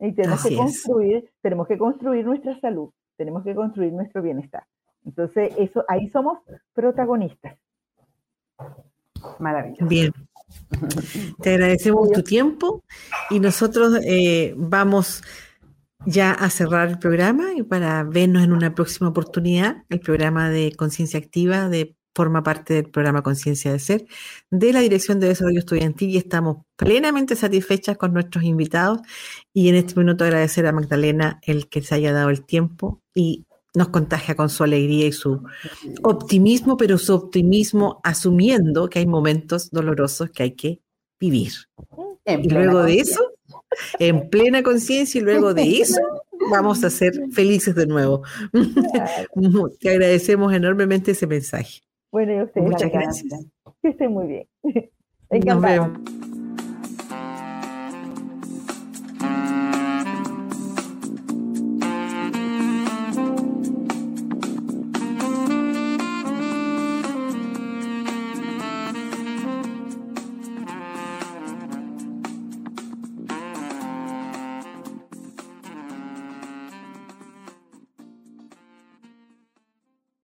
Speaker 3: Y tenemos que construir, tenemos que construir nuestra salud, tenemos que construir nuestro bienestar. Entonces, eso, ahí somos protagonistas.
Speaker 1: Maravilloso. Bien. Te agradecemos tu tiempo y nosotros eh, vamos ya a cerrar el programa y para vernos en una próxima oportunidad. El programa de Conciencia Activa de, forma parte del programa Conciencia de Ser de la Dirección de Desarrollo Estudiantil y estamos plenamente satisfechas con nuestros invitados y en este minuto agradecer a Magdalena el que se haya dado el tiempo y nos contagia con su alegría y su optimismo, pero su optimismo asumiendo que hay momentos dolorosos que hay que vivir. Y luego de eso, en plena conciencia y luego de eso vamos a ser felices de nuevo. Te agradecemos enormemente ese mensaje.
Speaker 3: Bueno, y ustedes. Muchas gracias. Que estén muy bien. Nos vemos.